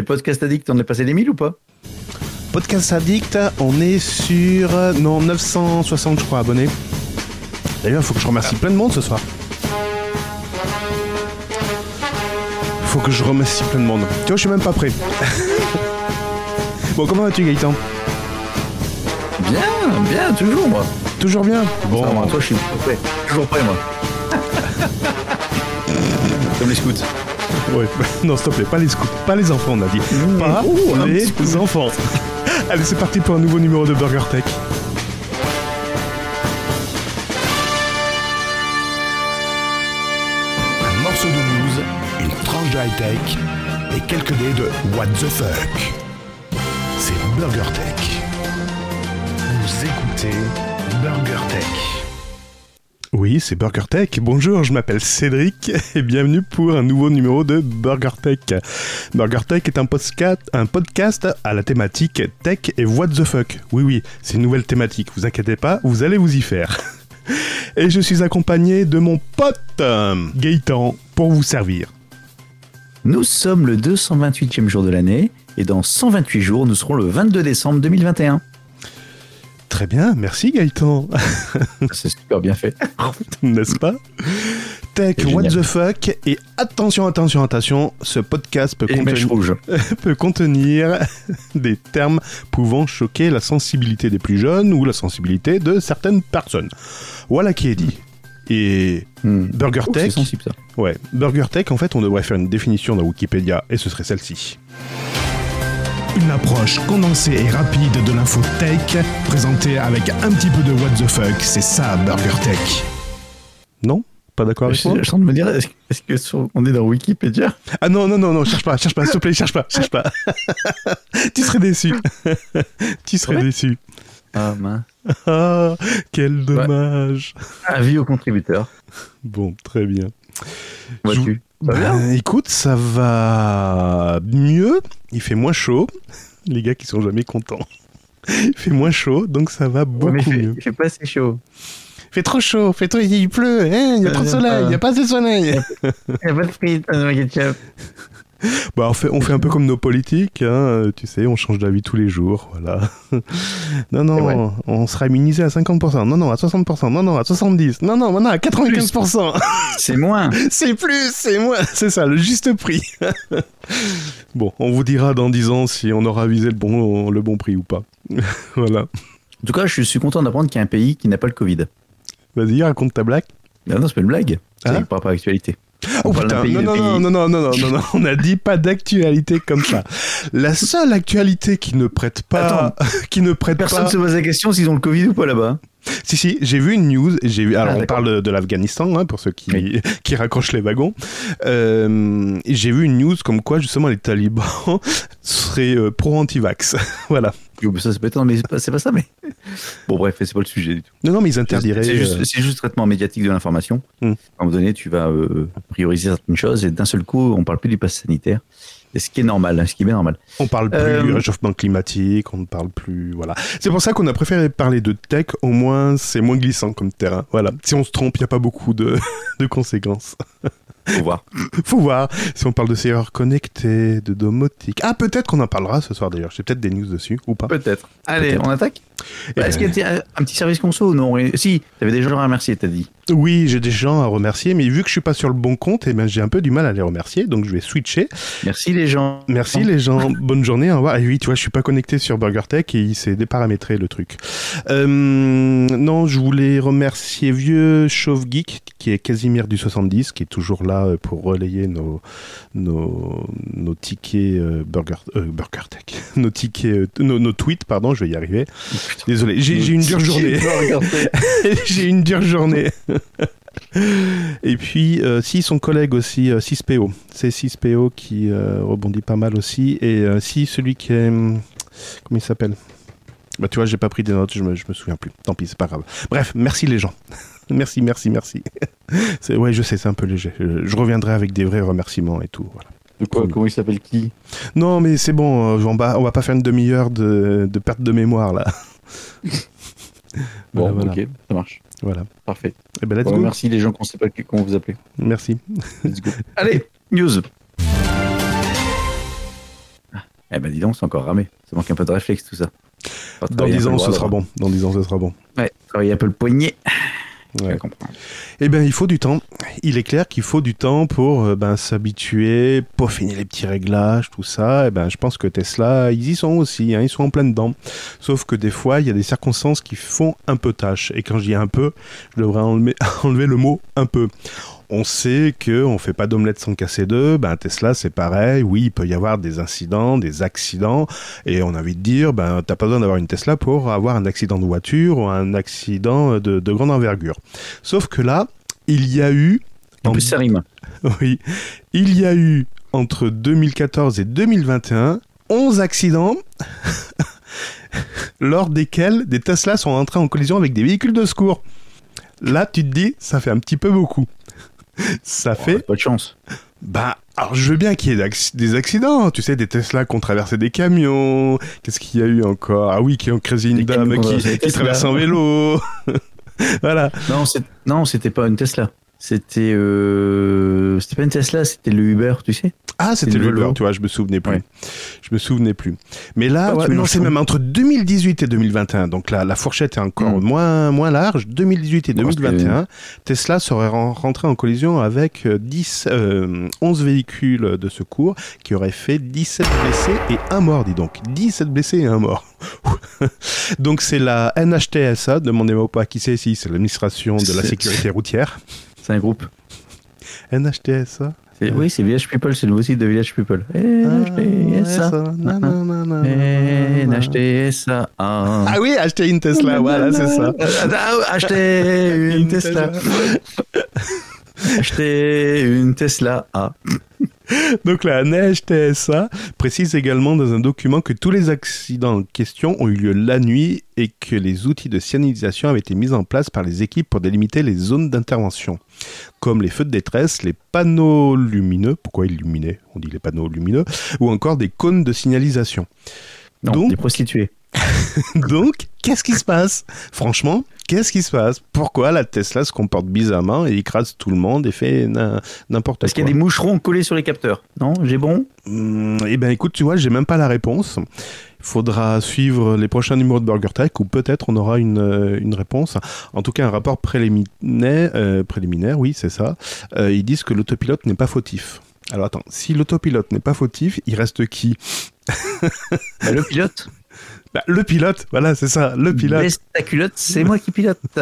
Et Podcast Addict, on est passé les 1000 ou pas? Podcast Addict, on est sur euh, non 960 je crois abonnés. D'ailleurs, il faut que je remercie plein de monde ce soir. Faut que je remercie plein de monde. Tu vois, je suis même pas prêt. bon, comment vas-tu Gaëtan? Bien, bien, toujours moi. Toujours bien? Bon, toi je suis prêt. Toujours prêt moi. Comme les scouts. Ouais, non, s'il te plaît, pas les scouts, pas les enfants, on a dit. Pas Oh, un les enfants. Allez, c'est parti pour un nouveau numéro de Burger Tech. Un morceau de news, une tranche de high-tech et quelques dés de What the fuck. C'est Burger Tech. Vous écoutez Burger Tech. Oui, c'est Burger Tech. Bonjour, je m'appelle Cédric et bienvenue pour un nouveau numéro de Burger Tech. Burger Tech est un podcast, un podcast à la thématique tech et what the fuck. Oui, oui, c'est une nouvelle thématique. Vous inquiétez pas, vous allez vous y faire. Et je suis accompagné de mon pote euh, Gaëtan pour vous servir. Nous sommes le 228e jour de l'année et dans 128 jours, nous serons le 22 décembre 2021. Très bien, merci Gaëtan. C'est super bien fait. n'est-ce pas? Tech, what the fuck? Et attention, attention, attention, ce podcast peut, contenir, rouge. peut contenir des termes pouvant choquer la sensibilité des plus jeunes ou la sensibilité de certaines personnes. Voilà qui est dit. Et Hmm. Burger Oh, Tech, sensible ça. ouais, Burger Tech, en fait, on devrait faire une définition dans Wikipédia, et ce serait celle-ci. Une approche condensée et rapide de l'info tech, présentée avec un petit peu de What the fuck. C'est ça, Burger Tech. Non? Pas d'accord avec Je moi? je suis en train de me dire, est-ce est-ce que sur- on est dans Wikipédia? Ah non, non, non, non, cherche pas, cherche pas, s'il te plaît, cherche pas, cherche pas. tu serais déçu. tu serais Ouais. déçu. Ah mince. Ah, quel dommage. Avis aux contributeurs. Bon, très bien. Vois-tu Ça va Ben, écoute, ça va mieux. Il fait moins chaud. Les gars qui sont jamais contents. Il fait moins chaud, donc ça va beaucoup Ouais, mais mieux. il fait pas assez chaud. Il fait trop chaud, fait trop, il pleut, hein, il y a Euh, trop de soleil, il n'y a pas assez de soleil. Il n'y a pas de frites dans le ketchup. Bah, on, fait, on fait un peu comme nos politiques, hein, tu sais, on change d'avis tous les jours, voilà. Non, non, on sera immunisé à 50%, non, non, à 60%, non, non, à 70%, non, non, maintenant à 95%. C'est moins. C'est plus, c'est moins, c'est ça, le juste prix. bon, on vous dira dans 10 ans si on aura visé le bon, le bon prix ou pas. voilà. En tout cas, je suis content d'apprendre qu'il y a un pays qui n'a pas le Covid. Vas-y, raconte ta blague. Non, non, c'est pas une blague. C'est Ah. par rapport à l'actualité. Oh putain, non, non, non, non, non, non, non, non, on a dit pas d'actualité comme ça. La seule actualité qui ne prête pas, qui ne prête Personne pas. se pose la question s'ils ont le Covid ou pas là-bas. Si, si, j'ai vu une news. J'ai vu. Alors, Ah, on parle de, de l'Afghanistan, hein, pour ceux qui, Oui. qui raccrochent les wagons. Euh, j'ai vu une news comme quoi, justement, les talibans seraient euh, pro-anti-vax. voilà. Ça, c'est pas étonnant, mais c'est pas, ça, mais. Bon, bref, c'est pas le sujet du tout. Non, non, mais ils interdiraient. c'est juste, euh, juste traitement médiatique de l'information. Hmm. À un moment donné, tu vas euh, prioriser certaines choses et d'un seul coup, on parle plus du pass sanitaire. Et ce qui est normal, ce qui est bien normal. On parle plus Euh, du réchauffement climatique, on ne parle plus. Voilà. C'est pour ça qu'on a préféré parler de tech, au moins c'est moins glissant comme terrain. Voilà. Si on se trompe, il n'y a pas beaucoup de, de conséquences. Faut voir. Faut voir si on parle de serrures connectées, de domotique. Ah, peut-être qu'on en parlera ce soir d'ailleurs. J'ai peut-être des news dessus ou pas. Peut-être. Allez, on attaque Est-ce ben, qu'il y a un petit service conso ou non? Si, t'avais des gens à remercier, t'as dit. Oui, j'ai des gens à remercier, mais vu que je suis pas sur le bon compte, eh ben, j'ai un peu du mal à les remercier, donc je vais switcher. Merci les gens. Merci les gens, bonne journée, au revoir. Et oui, tu vois, je suis pas connecté sur BurgerTech et il s'est déparamétré le truc. Euh, non, je voulais remercier Vieux Chauve Geek, qui est Casimir du 70, qui est toujours là euh, pour relayer nos, nos, nos tickets euh, Burger, euh, BurgerTech, nos tickets, nos, nos tweets, pardon, je vais y arriver. Désolé, j'ai une dure journée. J'ai une dure journée. Et puis, euh, si son collègue aussi, euh, 6PO. C'est 6PO qui euh, rebondit pas mal aussi. Et euh, si celui qui est. hum, Comment il s'appelle? Bah, tu vois, j'ai pas pris des notes, je me, je me souviens plus. Tant pis, c'est pas grave. Bref, merci les gens. merci, merci, merci. Ouais, je sais, c'est un peu léger. Je, je reviendrai avec des vrais remerciements et tout. Voilà. Quoi. Comment il s'appelle? Qui? Non, mais c'est bon, on va, on va pas faire une demi-heure de, de perte de mémoire là. Bon, Voilà, voilà. ok, ça marche. Voilà. Parfait. Et ben, let's Bon, go. merci les gens qu'on sait pas comment vous appelez. Merci. Let's go. Allez, news. Ah, Eh ben dis donc, c'est encore ramé. Ça manque un peu de réflexe tout ça. Dans travailler un 10 peu ans, ce sera bon. Dans 10 ans, ce sera bon. Ouais, travailler un peu le poignet. Ouais. Eh bien, il faut du temps. Il est clair qu'il faut du temps pour euh, ben, s'habituer, peaufiner les petits réglages, tout ça. Eh ben, je pense que Tesla, ils y sont aussi, hein, ils sont en plein dedans. Sauf que des fois, il y a des circonstances qui font un peu tâche. Et quand je dis un peu, je devrais enlever, enlever le mot un peu. On sait que on fait pas d'omelette sans casser deux. Ben Tesla, c'est pareil. Oui, il peut y avoir des incidents, des accidents, et on a envie de dire, ben t'as pas besoin d'avoir une Tesla pour avoir un accident de voiture ou un accident de, de grande envergure. Sauf que là, il y a eu, En en- plus, ça rime. oui, il y a eu entre 2014 et 2021 11 accidents lors desquels des Tesla sont entrés en collision avec des véhicules de secours. Là, tu te dis, ça fait un petit peu beaucoup. Ça fait Pas de chance. bah, alors je veux bien qu'il y ait des accidents, tu sais, des Tesla qui ont traversé des camions. Qu'est-ce qu'il y a eu encore? Ah oui, qui ont créé une dame qui qui, traverse en vélo. voilà. Non, c'était pas une Tesla. C'était euh... c'était pas une Tesla, c'était le Uber, tu sais. Ah, c'était le. Uber, tu vois, je me souvenais plus. Ouais. Je me souvenais plus. Mais là, Ah, ouais, non, c'est même entre 2018 et 2021. Donc là, la fourchette est encore Mm. moins, moins large. 2018 et Bon, 2021, Tesla serait ren- rentré en collision avec euh, 10, euh, 11 véhicules de secours qui auraient fait 17 blessés et un mort, dis donc. 17 blessés et un mort. donc c'est la NHTSA, demandez-moi pas qui c'est ici, c'est l'administration de la sécurité routière. C'est un groupe. NHTSA Oui, c'est Village People, c'est le nouveau site de Village People. Eh, NHTSA. NHTSA. Ah, Ah oui, acheter une Tesla, voilà, c'est ça. Ah, Acheter une Tesla. Acheter une Tesla. Ah. Donc la NHTSA précise également dans un document que tous les accidents en question ont eu lieu la nuit et que les outils de signalisation avaient été mis en place par les équipes pour délimiter les zones d'intervention, comme les feux de détresse, les panneaux lumineux, pourquoi illuminés On dit les panneaux lumineux, ou encore des cônes de signalisation. Non, Donc- des prostituées. Donc, qu'est-ce qui se passe? Franchement, qu'est-ce qui se passe? Pourquoi la Tesla se comporte bizarrement et écrase tout le monde et fait n'importe quoi Parce qu'il y a des moucherons collés sur les capteurs. Non, j'ai bon? Hmm, Eh ben écoute, tu vois, j'ai même pas la réponse. Il faudra suivre les prochains numéros de Burger Tech ou peut-être on aura une, euh, une réponse. En tout cas, un rapport préliminaire, euh, préliminaire oui, c'est ça. Euh, ils disent que l'autopilote n'est pas fautif. Alors attends, si l'autopilote n'est pas fautif, il reste qui? Bah, Le pilote. Bah, Le pilote, voilà, c'est ça, le pilote. Baisse ta culotte, c'est moi qui pilote.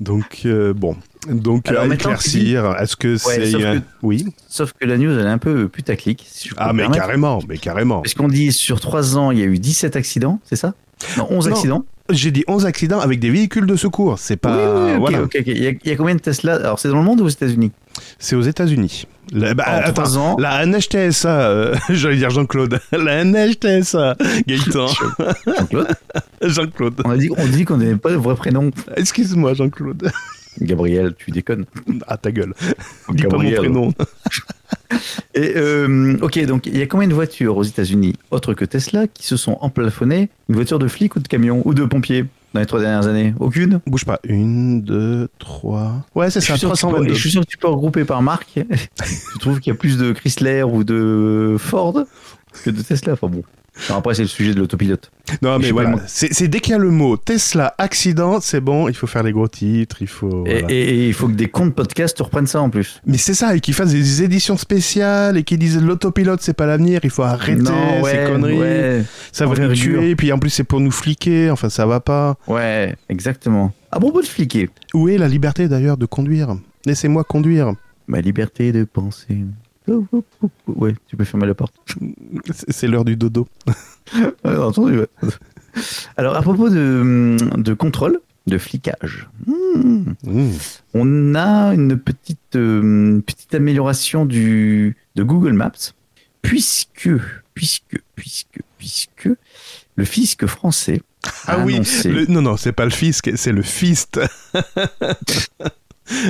Donc, euh, bon. Donc, Alors, à éclaircir, est-ce que c'est... sauf un- que- Oui Sauf que la news, elle est un peu putaclic. Si je peux Ah, mais permettre. carrément, mais carrément. Parce qu'on dit sur 3 ans, il y a eu 17 accidents, c'est ça? Non, 11 Non. accidents. J'ai dit 11 accidents avec des véhicules de secours. C'est pas... oui, oui, oui, ok, voilà. ok, ok. Il, y a, il y a combien de Tesla? Alors, c'est dans le monde ou aux États-Unis? C'est aux États-Unis. La- bah, En attends, 3 ans. la NHTSA, euh, j'allais dire Jean-Claude, la NHTSA, Gaëtan, Jean-Claude Jean-Claude, On a dit, on dit qu'on n'avait pas de vrai prénom. excuse-moi Jean-Claude, Gabriel, tu déconnes. à ta gueule, dis pas mon Gabriel. prénom. Et euh, ok, donc il y a combien de voitures aux États-Unis, autres que Tesla, qui se sont emplafonnées? Une voiture de flic ou de camion ou de pompier? Dans les trois dernières années? Aucune? Bouge pas, une, deux, trois, ouais c'est ça, suis, sûr que tu peux, 322. je suis sûr que tu peux regrouper par marque. tu trouves qu'il y a plus de Chrysler ou de Ford que de Tesla? Enfin bon. Après, c'est le sujet de l'autopilote. Non mais voilà, c'est dès qu'il y a le mot Tesla accident, c'est bon, il faut faire les gros titres, il faut... Et- voilà. Et, et il faut que des comptes podcast reprennent ça en plus. Mais c'est ça, et qu'ils fassent des éditions spéciales et qu'ils disent l'autopilote c'est pas l'avenir, il faut arrêter non, ces conneries, ouais, ça va nous tuer, puis en plus c'est pour nous fliquer, enfin ça va pas. ouais, exactement. À propos de fliquer, Où est la liberté d'ailleurs de conduire? Laissez-moi conduire. ma liberté de penser. Ouais, tu peux fermer la porte. C'est l'heure du dodo. Ouais, entendu, ouais. Alors, à propos de, de contrôle, de flicage, hmm, Mmh. on a une petite, euh, petite amélioration du, de Google Maps, puisque, puisque, puisque, puisque le fisc français Ah oui, le- non, non, c'est pas le fisc, c'est le fist.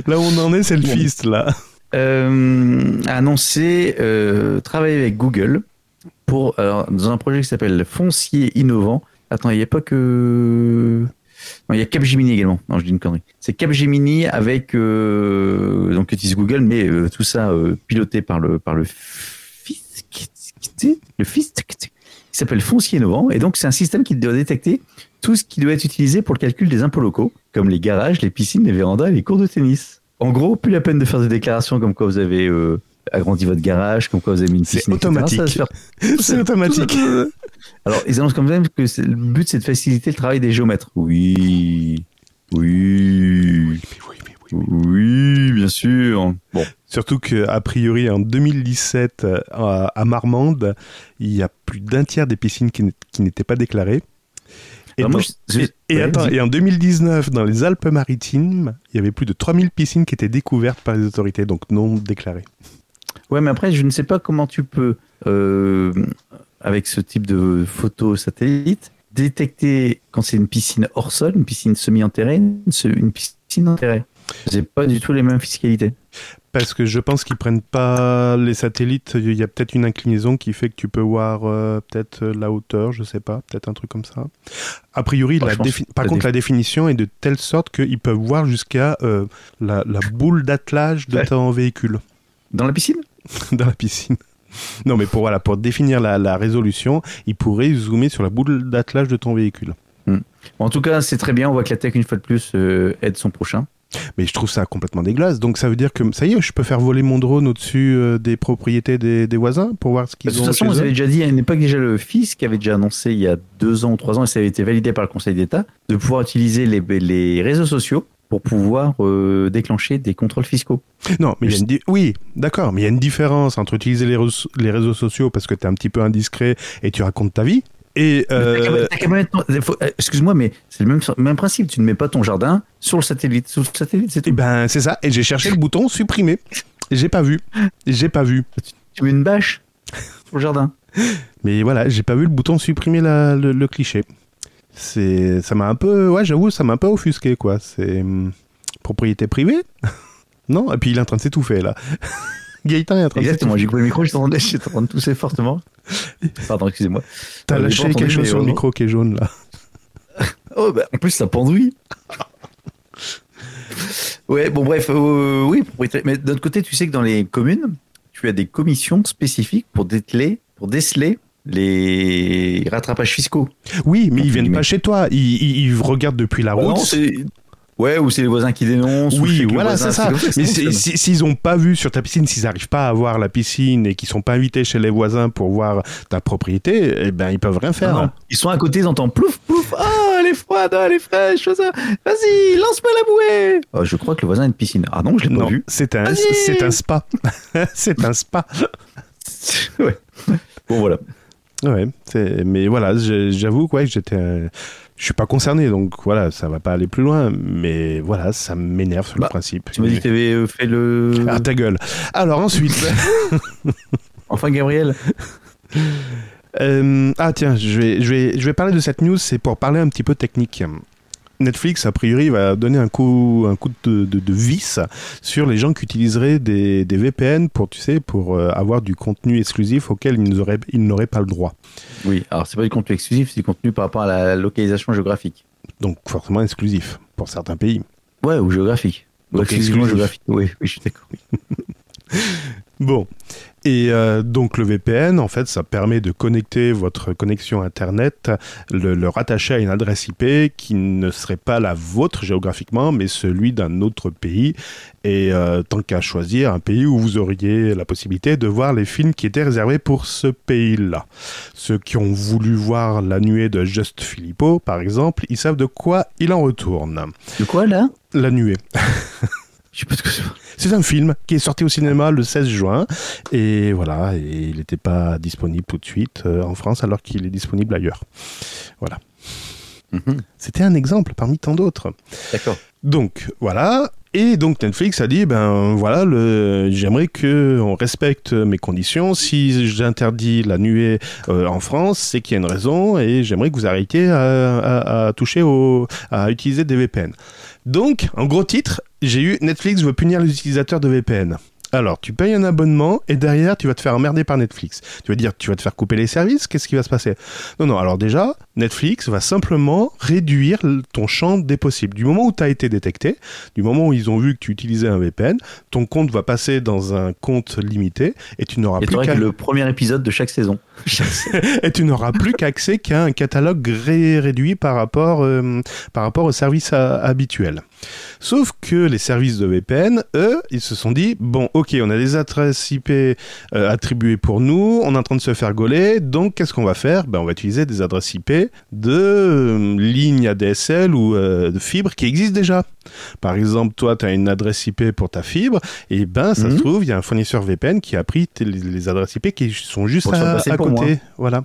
là où on en est, c'est le fist, là. Euh, a annoncé euh, travailler avec Google pour alors, dans un projet qui s'appelle Foncier innovant. Attends, il n'y a pas que non, il y a Capgemini également. Non, je dis une connerie. C'est Capgemini avec donc utilise Google, mais euh, tout ça euh, piloté par le par le le FIST, qui s'appelle Foncier Innovant. Et donc, c'est un système qui doit détecter tout ce qui doit être utilisé pour le calcul des impôts locaux, comme les garages, les piscines, les vérandas et les cours de tennis. En gros, plus la peine de faire des déclarations comme quoi vous avez euh, agrandi votre garage, comme quoi vous avez mis une piscine. automatique. Faire C'est automatique. Alors, ils annoncent quand même que le but, c'est de faciliter le travail des géomètres. Oui. Oui. Oui, bien sûr. Bon. Surtout qu'à priori, en 2017, euh, à, Marmande, il y a plus d'un tiers des piscines qui n'étaient pas déclarées. Et, et- et attends, et en 2019, dans les Alpes-Maritimes, il y avait plus de 3000 piscines qui étaient découvertes par les autorités, donc non déclarées. Ouais, mais après, je ne sais pas comment tu peux, euh, avec ce type de photo satellite, détecter quand c'est une piscine hors sol, une piscine semi-enterrée, une, se- une piscine enterrée. C'est pas du tout les mêmes fiscalités. Parce que je pense qu'ils prennent pas les satellites. Il y a peut-être une inclinaison qui fait que tu peux voir euh, peut-être euh, la hauteur, je sais pas, peut-être un truc comme ça. A priori, la défi- par contre, défi- la définition est de telle sorte qu'ils peuvent voir jusqu'à euh, la, la boule d'attelage de Ouais. ton véhicule Dans la piscine? Dans la piscine. Non, mais pour, voilà, pour définir la, la résolution, ils pourraient zoomer sur la boule d'attelage de ton véhicule. Bon, En tout cas, c'est très bien. On voit que la tech, une fois de plus, euh, aide son prochain. Mais je trouve ça complètement dégueulasse. Donc ça veut dire que ça y est, je peux faire voler mon drone au-dessus euh, des propriétés des, des voisins pour voir ce De qu'ils toute ont façon, chez vous eux avez déjà dit à une époque, déjà le FIS qui avait déjà annoncé il y a deux ans ou trois ans, et ça avait été validé par le Conseil d'État, de pouvoir utiliser les, les réseaux sociaux pour pouvoir euh, déclencher des contrôles fiscaux. Non, mais il y a une di- oui, d'accord, mais il y a une différence entre utiliser les, réseaux- les réseaux sociaux parce que tu es un petit peu indiscret et tu racontes ta vie et euh, euh, Excuse-moi, mais c'est le même, même principe. Tu ne mets pas ton jardin sur le satellite. Sur le satellite, c'est eh ben c'est ça. Et j'ai cherché le bouton supprimer. J'ai pas vu. J'ai pas vu. Tu mets une bâche sur le jardin. Mais voilà, j'ai pas vu le bouton supprimer la- le, le cliché. C'est, ça m'a un peu, ouais, j'avoue, ça m'a un peu offusqué quoi. C'est hum, propriété privée, non Et puis il est en train de s'étouffer là. Gaëtan est en train Exactement. de J'ai coupé le micro, j'étais en train de- tousser fortement. Pardon, excusez-moi. T'as Euh, lâché quelque chose sur le heureusement. micro qui est jaune là. Oh, bah, en plus, ça pendouille. ouais, bon, bref, euh, oui. Mais d'un côté, tu sais que dans les communes, tu as des commissions spécifiques pour dételer, pour déceler les rattrapages fiscaux. Oui, mais ils viennent pas chez toi. Ils, ils- ils regardent depuis la Bah route. non, c'est- ouais, ou c'est les voisins qui dénoncent. Oui, voilà, c'est ça. Mais s'ils ont pas vu sur ta piscine, s'ils n'arrivent pas à voir la piscine et qu'ils sont pas invités chez les voisins pour voir ta propriété, eh ben ils peuvent rien faire. Ils sont à côté, ils entendent plouf, plouf. Ah, elle est froide, elle est fraîche. ça. Vas-y, lance-moi la bouée. Oh, je crois que le voisin a une piscine. Ah non, je l'ai pas vu. c'est un, c'est un spa. c'est un spa. ouais. Bon, voilà. Ouais, mais voilà, j'avoue que j'étais, euh, je suis pas concerné, donc voilà, ça va pas aller plus loin, mais voilà, ça m'énerve sur Bah, le principe. Tu m'as dit que tu avais fait le. Ah ta gueule. Alors ensuite, Enfin, Gabriel. Euh, ah tiens, je vais, je, vais, je vais parler de cette news, c'est pour parler un petit peu technique. Netflix, a priori, va donner un coup, un coup de, de, de vis sur les gens qui utiliseraient des, des VPN pour, tu sais, pour euh, avoir du contenu exclusif auquel ils n'auraient, ils n'auraient pas le droit. Oui, alors c'est pas du contenu exclusif, c'est du contenu par rapport à la localisation géographique. Donc forcément exclusif pour certains pays. Ouais, ou géographique. Donc exclusivement exclusif. géographique. Oui, oui, je suis d'accord. Bon. Et euh, donc le VPN, en fait, ça permet de connecter votre connexion Internet, le, le rattacher à une adresse IP qui ne serait pas la vôtre géographiquement, mais celui d'un autre pays. Et euh, tant qu'à choisir un pays où vous auriez la possibilité de voir les films qui étaient réservés pour ce pays-là. Ceux qui ont voulu voir La Nuée de Just Filippo, par exemple, ils savent de quoi il en retourne. De quoi là? La Nuée. Je sais pas ce que c'est. C'est un film qui est sorti au cinéma le 16 juin et voilà, et il n'était pas disponible tout de suite euh, en France alors qu'il est disponible ailleurs. Voilà. Mhm. C'était un exemple parmi tant d'autres. D'accord. Donc voilà, et donc Netflix a dit ben voilà, le, j'aimerais que on respecte mes conditions. Si j'interdis la nuée euh, en France, c'est qu'il y a une raison et j'aimerais que vous arrêtiez à, à- à toucher au, à utiliser des VPN. Donc, en gros titre, j'ai eu Netflix veut punir les utilisateurs de VPN. Alors, tu payes un abonnement et derrière, tu vas te faire emmerder par Netflix. Tu vas dire, tu vas te faire couper les services, qu'est-ce qui va se passer? Non, non, alors déjà, Netflix va simplement réduire ton champ des possibles. Du moment où tu as été détecté, du moment où ils ont vu que tu utilisais un VPN, ton compte va passer dans un compte limité et tu n'auras plus qu'à le premier épisode de chaque saison. et tu n'auras plus qu'accès qu'à un catalogue ré- réduit par rapport, euh, par rapport aux services à- habituels. Sauf que les services de VPN, eux, ils se sont dit bon, ok, on a des adresses IP euh, attribuées pour nous, on est en train de se faire gauler, donc qu'est-ce qu'on va faire? Ben, On va utiliser des adresses IP de euh, lignes ADSL ou euh, de fibres qui existent déjà. Par exemple, toi, tu as une adresse IP pour ta fibre, et ben, ça Mhm. se trouve, il y a un fournisseur VPN qui a pris les, les adresses IP qui sont juste à, côté. moi. Voilà.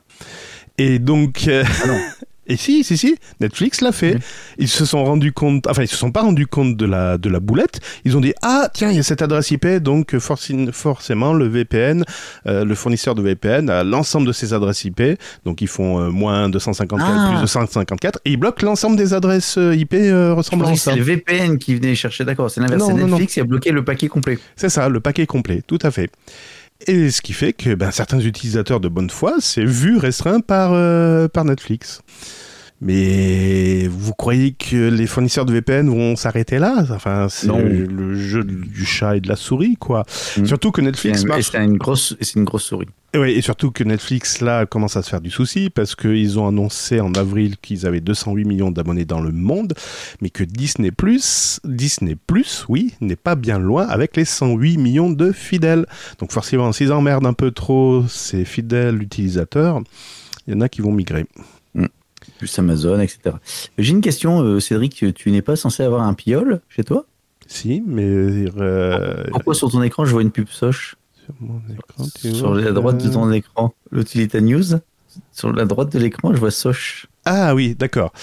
Et donc. euh, Ah non. Et si, si, si, Netflix l'a fait. Ils se sont rendus compte, enfin, ils se sont pas rendus compte de la, de la boulette. Ils ont dit, ah, tiens, il y a cette adresse IP, donc euh, forcément, le VPN, euh, le fournisseur de VPN a l'ensemble de ces adresses IP. Donc, ils font euh, moins 254, Ah. plus 254, et ils bloquent l'ensemble des adresses IP euh, ça. C'est les VPN qui venaient chercher, d'accord, c'est l'inverse. Non, non. Netflix qui a bloqué le paquet complet. C'est ça, le paquet complet, tout à fait. Et ce qui fait que ben, certains utilisateurs de bonne foi s'est vu restreint par, euh, par Netflix. Mais vous croyez que les fournisseurs de VPN vont s'arrêter là? Enfin, c'est le jeu du chat et de la souris, quoi. Mm. Surtout que Netflix marche. c'est une grosse, et c'est une grosse souris. Et surtout que Netflix, là, commence à se faire du souci parce qu'ils ont annoncé en avril qu'ils avaient 208 millions d'abonnés dans le monde, mais que Disney Plus, Disney Plus, oui, n'est pas bien loin avec les 108 millions de fidèles. Donc forcément, s'ils emmerdent un peu trop ces fidèles utilisateurs, il y en a qui vont migrer. Plus Amazon, etc. J'ai une question, euh, Cédric. Tu, n'es pas censé avoir un piole chez toi? Si, mais euh, Pourquoi sur ton écran je vois une pub Soch? Sur mon écran, tu Sur vois, la droite de euh, ton écran, l'Utilita News. Sur la droite de l'écran, je vois Soch. Ah oui, d'accord.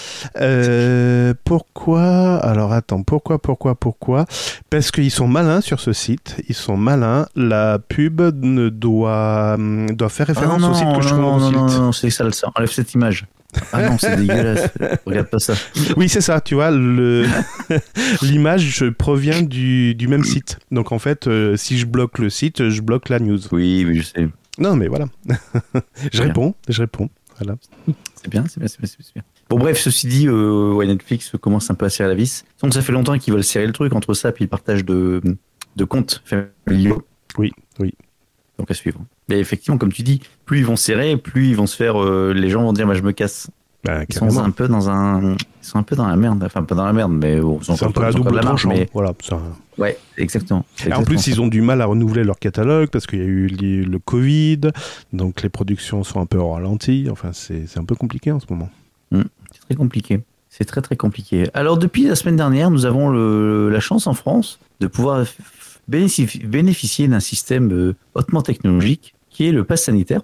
Euh, pourquoi Alors attends, pourquoi, pourquoi, pourquoi? Parce qu'ils sont malins sur ce site. Ils sont malins. La pub ne doit, hum, doit faire référence Ah au site que je non, trouve non, non, non, non, c'est ça le. Enlève cette image. Ah non, c'est dégueulasse. Regarde pas ça. Oui, c'est ça. Tu vois, le l'image provient du, du même site. Donc en fait, euh, si je bloque le site, je bloque la news. Oui, oui, je sais. Non, mais voilà. je réponds, je réponds. Voilà. C'est bien, c'est bien, c'est bien, c'est bien. Bon, bref, ceci dit, euh, ouais, Netflix commence un peu à serrer la vis. Donc, ça fait longtemps qu'ils veulent serrer le truc entre ça et le partage de, de comptes familiaux. Oui, oui. Donc, à suivre. Et effectivement, comme tu dis, plus ils vont serrer, plus ils vont se faire. euh, les gens vont dire, bah, je me casse. Bah, Ils sont un peu dans un. Ils sont un peu dans la merde. Enfin, pas dans la merde, mais bon, ils ont C'est un peu à double tranchant. mais Voilà. ça- Ouais, exactement. Et en plus, ils ont du mal à renouveler leur catalogue parce qu'il y a eu le Covid, donc les productions sont un peu au ralenti. Enfin, c'est un peu compliqué en ce moment. C'est très compliqué. C'est très très compliqué. Alors depuis la semaine dernière, nous avons le- la chance en France de pouvoir bénéficier d'un système euh, hautement technologique qui est le pass sanitaire.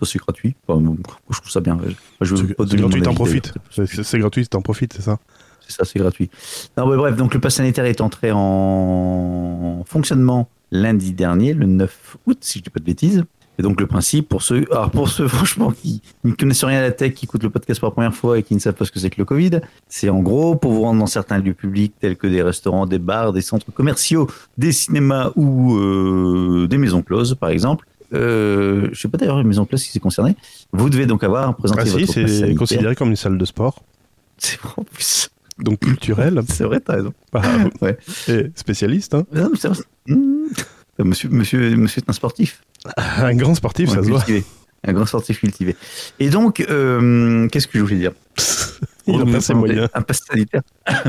Ça c'est gratuit. Enfin, je trouve ça bien. Je veux C'est pas gratuit, t'en profites. C'est- gratuit, t'en profites, c'est ça C'est ça, c'est gratuit. Non, mais bref, donc le pass sanitaire est entré en fonctionnement lundi dernier, le 9 août, si je dis pas de bêtises. Et donc le principe, pour ceux, alors pour ceux franchement qui ne connaissent rien à la tech, qui écoutent le podcast pour la première fois et qui ne savent pas ce que c'est que le Covid, c'est en gros pour vous rendre dans certains lieux publics tels que des restaurants, des bars, des centres commerciaux, des cinémas ou euh, des maisons closes par exemple. Euh, je sais pas d'ailleurs les maisons closes si c'est concerné. Vous devez donc avoir présenté Ah si, votre c'est considéré comme une salle de sport, C'est en plus. donc culturelle. C'est vrai, t'as raison. Bah, Ouais. et spécialiste, hein. Non, mais c'est vrai. Mmh. Monsieur, monsieur, monsieur est un sportif. un grand sportif, ça se voit. Un grand sportif cultivé. Et donc, euh, qu'est-ce que je voulais dire Il a pas ses moyens. Un pass sanitaire.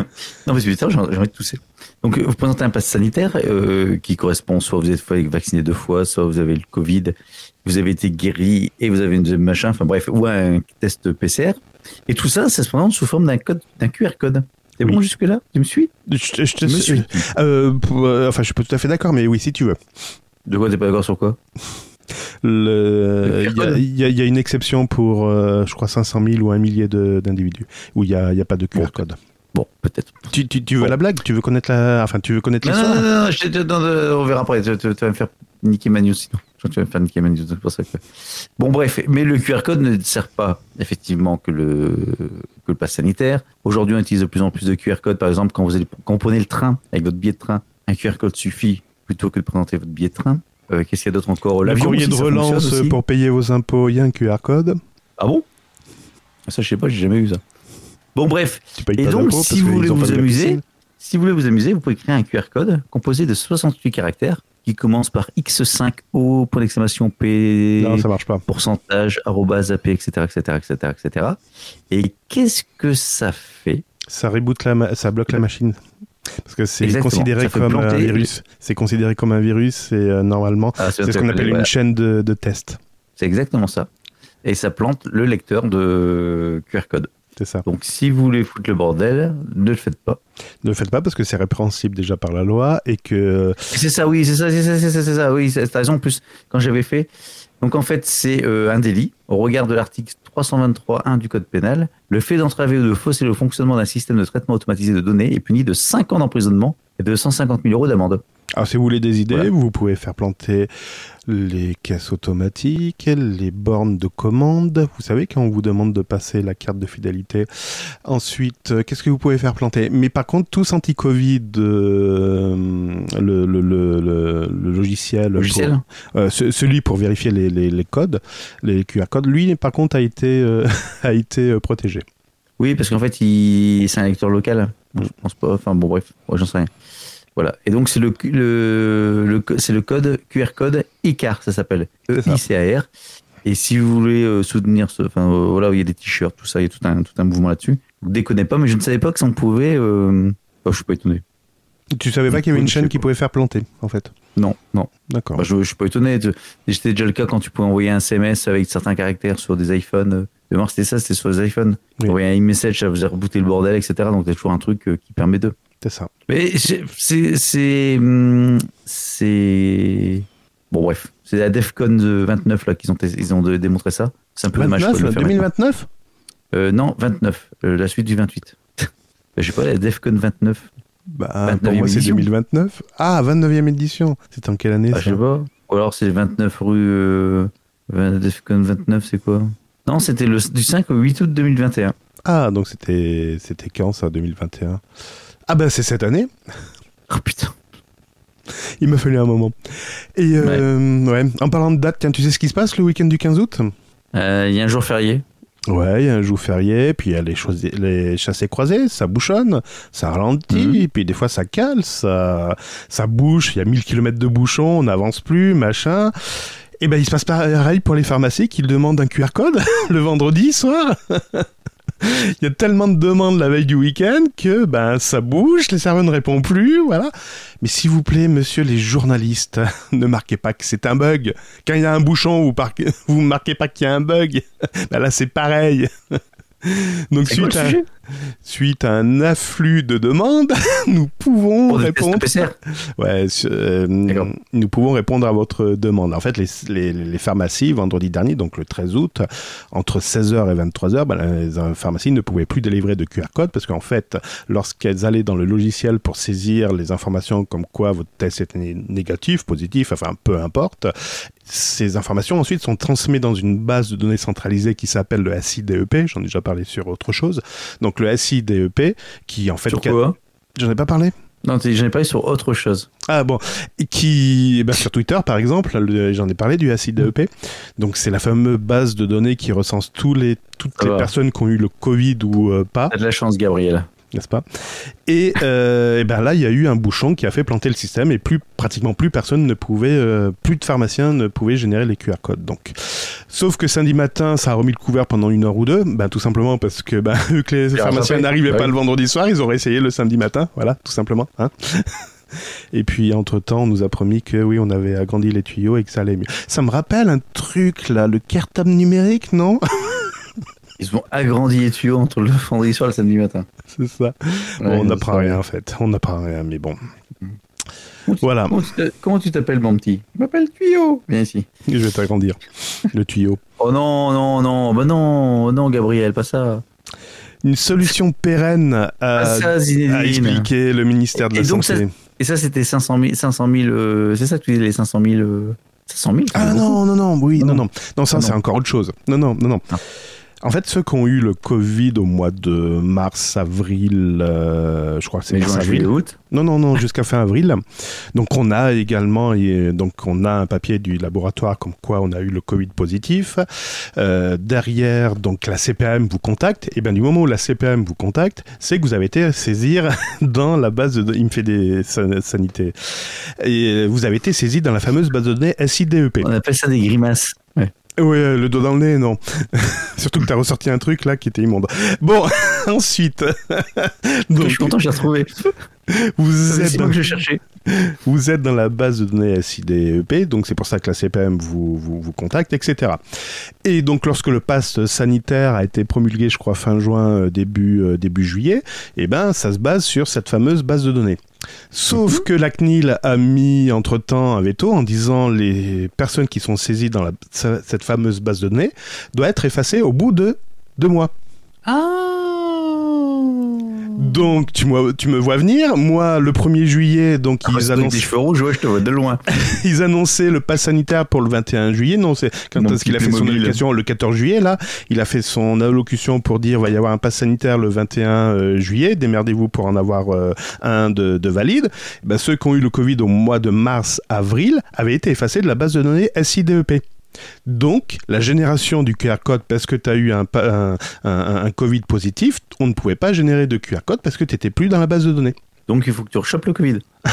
non, mais c'est putain, j'ai j'ai envie de tousser. Donc, euh, vous présentez un pass sanitaire euh, qui correspond soit vous êtes vacciné deux fois, soit vous avez le Covid, vous avez été guéri et vous avez une deuxième machin, enfin bref, ou un test PCR. Et tout ça, ça se présente sous forme d'un code, d'un QR code. C'est Oui. bon jusque-là? Tu me suis? Je, je- te- me suis euh, pour- enfin, je suis pas tout à fait d'accord, mais oui, si tu veux. De quoi t'es pas d'accord sur quoi? Le- Il y, a- y y une exception pour, euh, je crois, 500 000 ou un millier d'individus où il n'y a, y a pas de QR code. Bon, peut-être. Tu, tu, tu veux Bon. la blague? Tu veux connaître la, enfin, tu veux connaître Non, non, l'histoire? non, non, je t'ai- non, non, on verra après. Tu, tu- tu vas me faire niquer ma news sinon. Tu vas me faire niquer ma news, c'est pour ça que... Bon, bref, mais le QR code ne sert pas effectivement que le, que le pass sanitaire. Aujourd'hui, on utilise de plus en plus de QR code. Par exemple, quand vous, allez, quand vous prenez le train avec votre billet de train, un QR code suffit plutôt que de présenter votre billet de train. Euh, Qu'est-ce qu'il y a d'autre encore? Le courrier aussi, de relance pour payer vos impôts, il y a un QR code. Ah bon? Ça, je sais pas, j'ai jamais vu ça. Bon, bref. Et donc, si vous voulez vous amuser, si vous voulez vous amuser, vous pouvez créer un QR code composé de 68 caractères qui commence par X5O, point d'exclamation P, Non, ça marche pas. pourcentage, arrobase, AP, etc., etc., etc., etc. Et qu'est-ce que ça fait? Ça reboot la, ça bloque la machine. Parce que c'est considéré comme un virus. C'est considéré comme un virus et euh, normalement, Ah, c'est ce qu'on appelle une chaîne de, de tests. C'est exactement ça. Et ça plante le lecteur de QR code. C'est ça. Donc, si vous voulez foutre le bordel, ne le faites pas. Ne le faites pas parce que c'est répréhensible déjà par la loi et que C'est ça, oui, c'est ça, c'est ça, c'est ça, c'est ça, oui, c'est- raison. En plus, quand j'avais fait, donc en fait, c'est euh, un délit au regard de l'article 323.1 du Code pénal. Le fait d'entraver ou de fausser le fonctionnement d'un système de traitement automatisé de données est puni de 5 ans d'emprisonnement et de 150 000 euros d'amende. Alors, si vous voulez des idées, Voilà. vous pouvez faire planter les caisses automatiques, les bornes de commande. Vous savez, quand on vous demande de passer la carte de fidélité. Ensuite, euh, qu'est-ce que vous pouvez faire planter? Mais par contre, tous anti-Covid, euh, le, le, le, logiciel. Logiciel pour- euh, ce- celui pour vérifier les, les, les codes, les QR codes, lui, par contre, a été, euh, a été protégé. Oui, parce qu'en fait, il... c'est un lecteur local. Je pense pas. Enfin, bon, bref, ouais, j'en sais rien. Voilà. Et donc, c'est le, le, le, co- c'est le code QR code ICAR, ça s'appelle. E-I-C-A-R. Et si vous voulez euh, soutenir ce. Enfin, euh, voilà, il y a des t-shirts, tout ça, il y a tout un, tout un mouvement là-dessus. Vous déconnez pas, mais je ne savais pas que ça en pouvait. Euh... oh, je suis pas étonné. Tu savais pas qu'il y avait une Je chaîne qui pouvait faire planter, en fait Non, non. D'accord. Bah, je, je suis pas étonné. C'était déjà le cas quand tu pouvais envoyer un SMS avec certains caractères sur des iPhones. De mémoire, c'était ça, c'était sur les iPhones. Oui. Envoyais un e-message, ça faisait rebooter le bordel, etc. Donc, a toujours un truc euh, qui permet de. C'est ça. Mais c'est- hum, c'est- Bon, bref. C'est la DEFCON de 29 là qu'ils ont, ils ont démontré ça. C'est un peu dommage. 29, quoi, de le faire maintenant. 2029 Euh, Non, 29. euh, la suite du 28. Je sais pas, la DEFCON 29. Bah, pour 29e moi, c'est édition. 2029. Ah, 29e édition. C'est en quelle année Ah, je ça? sais pas. Ou alors c'est 29 rue. Euh, 20 DEFCON 29, c'est quoi? Non, c'était le, du 5 au 8 août 2021. Ah, donc c'était quand ça, 2021 Ah bah c'est cette année. Oh putain. Il m'a fallu un moment. Et euh, ouais. En parlant de date, tiens, tu sais ce qui se passe le week-end du 15 août? Euh, Il y a un jour férié. Ouais, il y a un jour férié, puis il y a les, chassés croisés, ça bouchonne, ça ralentit, Mhm. puis des fois ça cale, ça, ça bouche, il y a 1000 km de bouchons, on n'avance plus, machin. Et ben il se passe pareil pour les pharmacies qui demandent un QR code le vendredi soir. Il y a tellement de demandes la veille du week-end que ben ça bouge, les serveurs ne répondent plus, voilà. Mais s'il vous plaît, monsieur les journalistes, ne marquez pas que c'est un bug. Quand il y a un bouchon, vous, parquez- vous marquez pas qu'il y a un bug. Ben là, c'est pareil. Donc suite à, sujet? Suite à un afflux de demandes, nous pouvons Pour répondre. Ouais, euh, nous pouvons répondre à votre demande. En fait, les, les, les pharmacies, vendredi dernier, donc le 13 août, entre 16h et 23h, ben, les pharmacies ne pouvaient plus délivrer de QR code parce qu'en fait, lorsqu'elles allaient dans le logiciel pour saisir les informations comme quoi votre test était né- négatif, positif, enfin peu importe, ces informations ensuite sont transmises dans une base de données centralisée qui s'appelle le SIDEP, j'en ai déjà parlé sur autre chose. Donc le SIDEP qui en fait... Sur quoi J'en ai pas parlé Non, j'en ai parlé sur autre chose. ah bon, qui eh ben, sur Twitter par exemple, le- j'en ai parlé du ACIDEP. Donc c'est la fameuse base de données qui recense tous les toutes les personnes qui ont eu le Covid ou euh, pas, T'as de la chance, Gabriel. N'est-ce pas? Et, euh, eh ben là il y a eu un bouchon qui a fait planter le système et plus pratiquement plus personne ne pouvait, euh, plus de pharmaciens ne pouvaient générer les QR codes. Donc sauf que samedi matin ça a remis le couvert pendant une heure ou deux, ben tout simplement parce que ben, vu que les Et pharmaciens n'arrivaient Ouais. pas le vendredi soir, ils auraient essayé le samedi matin, voilà tout simplement. Hein Et puis, entre-temps, on nous a promis que oui, on avait agrandi les tuyaux et que ça allait mieux. Ça me rappelle un truc, là, le cartable numérique, non? Ils ont agrandi les tuyaux entre le vendredi soir et le samedi matin. C'est ça. Bon, on n'apprend rien, en fait. On n'apprend rien, mais bon. Comment Voilà. Comment tu t'a- Comment tu t'appelles, mon petit? Je m'appelle Tuyau. Viens ici. Je vais t'agrandir. le tuyau. Oh non, non, non, bah non, non, Gabriel, pas ça. Une solution pérenne à, Pas ça, à expliquer le ministère de la donc, Santé. Et ça, c'était 500 000, 500 000 euh, c'est ça que tu dis, les 500 000, euh, 500 000 ça Ah non, non, non, oui, Ah non, non. non. Non, ça, Ah c'est encore autre chose. Non, non, non, non. Ah. En fait, ceux qui ont eu le Covid au mois de mars, avril, euh, je crois que c'est mars, avril. juillet, août. Non, non, non, jusqu'à fin avril. Donc on a également, et donc on a un papier du laboratoire comme quoi on a eu le Covid positif. Euh, derrière, donc la CPAM vous contacte. Et bien du moment où la CPAM vous contacte, c'est que vous avez été saisir dans la base de, il me fait des san- sanités. Et vous avez été saisi dans la fameuse base de données SIDEP. On appelle ça des grimaces. Ouais. Ouais, le dos dans le nez, non. Surtout que t'as ressorti un truc là qui était immonde. Bon, ensuite. je suis content, j'ai retrouvé. vous C'est êtes, moi que je cherchais. Vous êtes dans la base de données SIDEP, donc c'est pour ça que la CPM vous, vous, vous contacte, etc. Et donc lorsque le pass sanitaire a été promulgué, je crois fin juin, euh, début, euh, début juillet, eh ben ça se base sur cette fameuse base de données. Sauf que la CNIL a mis entre-temps un veto en disant les personnes qui sont saisies dans la- cette fameuse base de données doivent être effacées au bout de deux mois. Ah Donc tu, me- tu me vois venir, moi le 1er juillet, donc Ah, ils annoncent cheveux rouges, ouais, je te vois de loin. ils annonçaient le pass sanitaire pour le 21 juillet. Non, c'est quand est-ce qu'il a fait son allocution? Le 14 juillet là. Il a fait son allocution pour dire va y avoir un pass sanitaire le 21 euh, juillet. Démerdez-vous pour en avoir euh, un de, de valide. Ben, ceux qui ont eu le Covid au mois de mars avril avaient été effacés de la base de données SIDEP. Donc, la génération du QR code parce que tu as eu un, pa- un, un- un Covid positif, on ne pouvait pas générer de QR code parce que tu n'étais plus dans la base de données. Donc il faut que tu rechopes le Covid.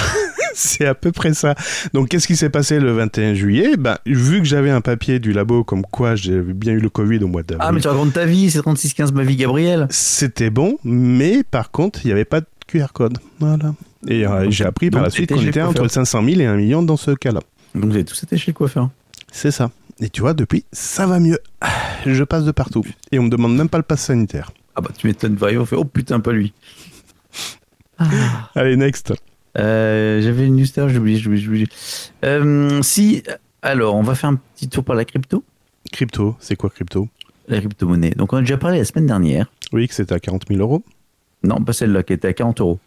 C'est à peu près ça. Donc, qu'est-ce qui s'est passé le 21 juillet? Ben, Vu que j'avais un papier du labo comme quoi j'avais bien eu le Covid au mois d'avril, Ah, mais tu racontes ta vie, c'est 3615 ma vie, Gabriel. c'était bon, mais par contre, il n'y avait pas de QR code. Voilà. Et euh, j'ai appris par la suite qu'on était entre coiffeur. 500 000 et 1 million dans ce cas-là. Donc vous avez tous été chez le coiffeur. C'est ça. Et tu vois, depuis, ça va mieux. Je passe de partout. Et on me demande même pas le pass sanitaire. Ah bah tu m'étonnes, va, on fait oh putain, pas lui. Allez, next. Euh, J'avais une news j'ai oublié, j'ai oublié, j'ai oublié. Euh, si, alors on va faire un petit tour par la crypto, Crypto, c'est quoi crypto? La crypto-monnaie. Donc on a déjà parlé la semaine dernière. Oui, que c'était à 40 000 euros. Non, pas celle-là, qui était à 40 euros.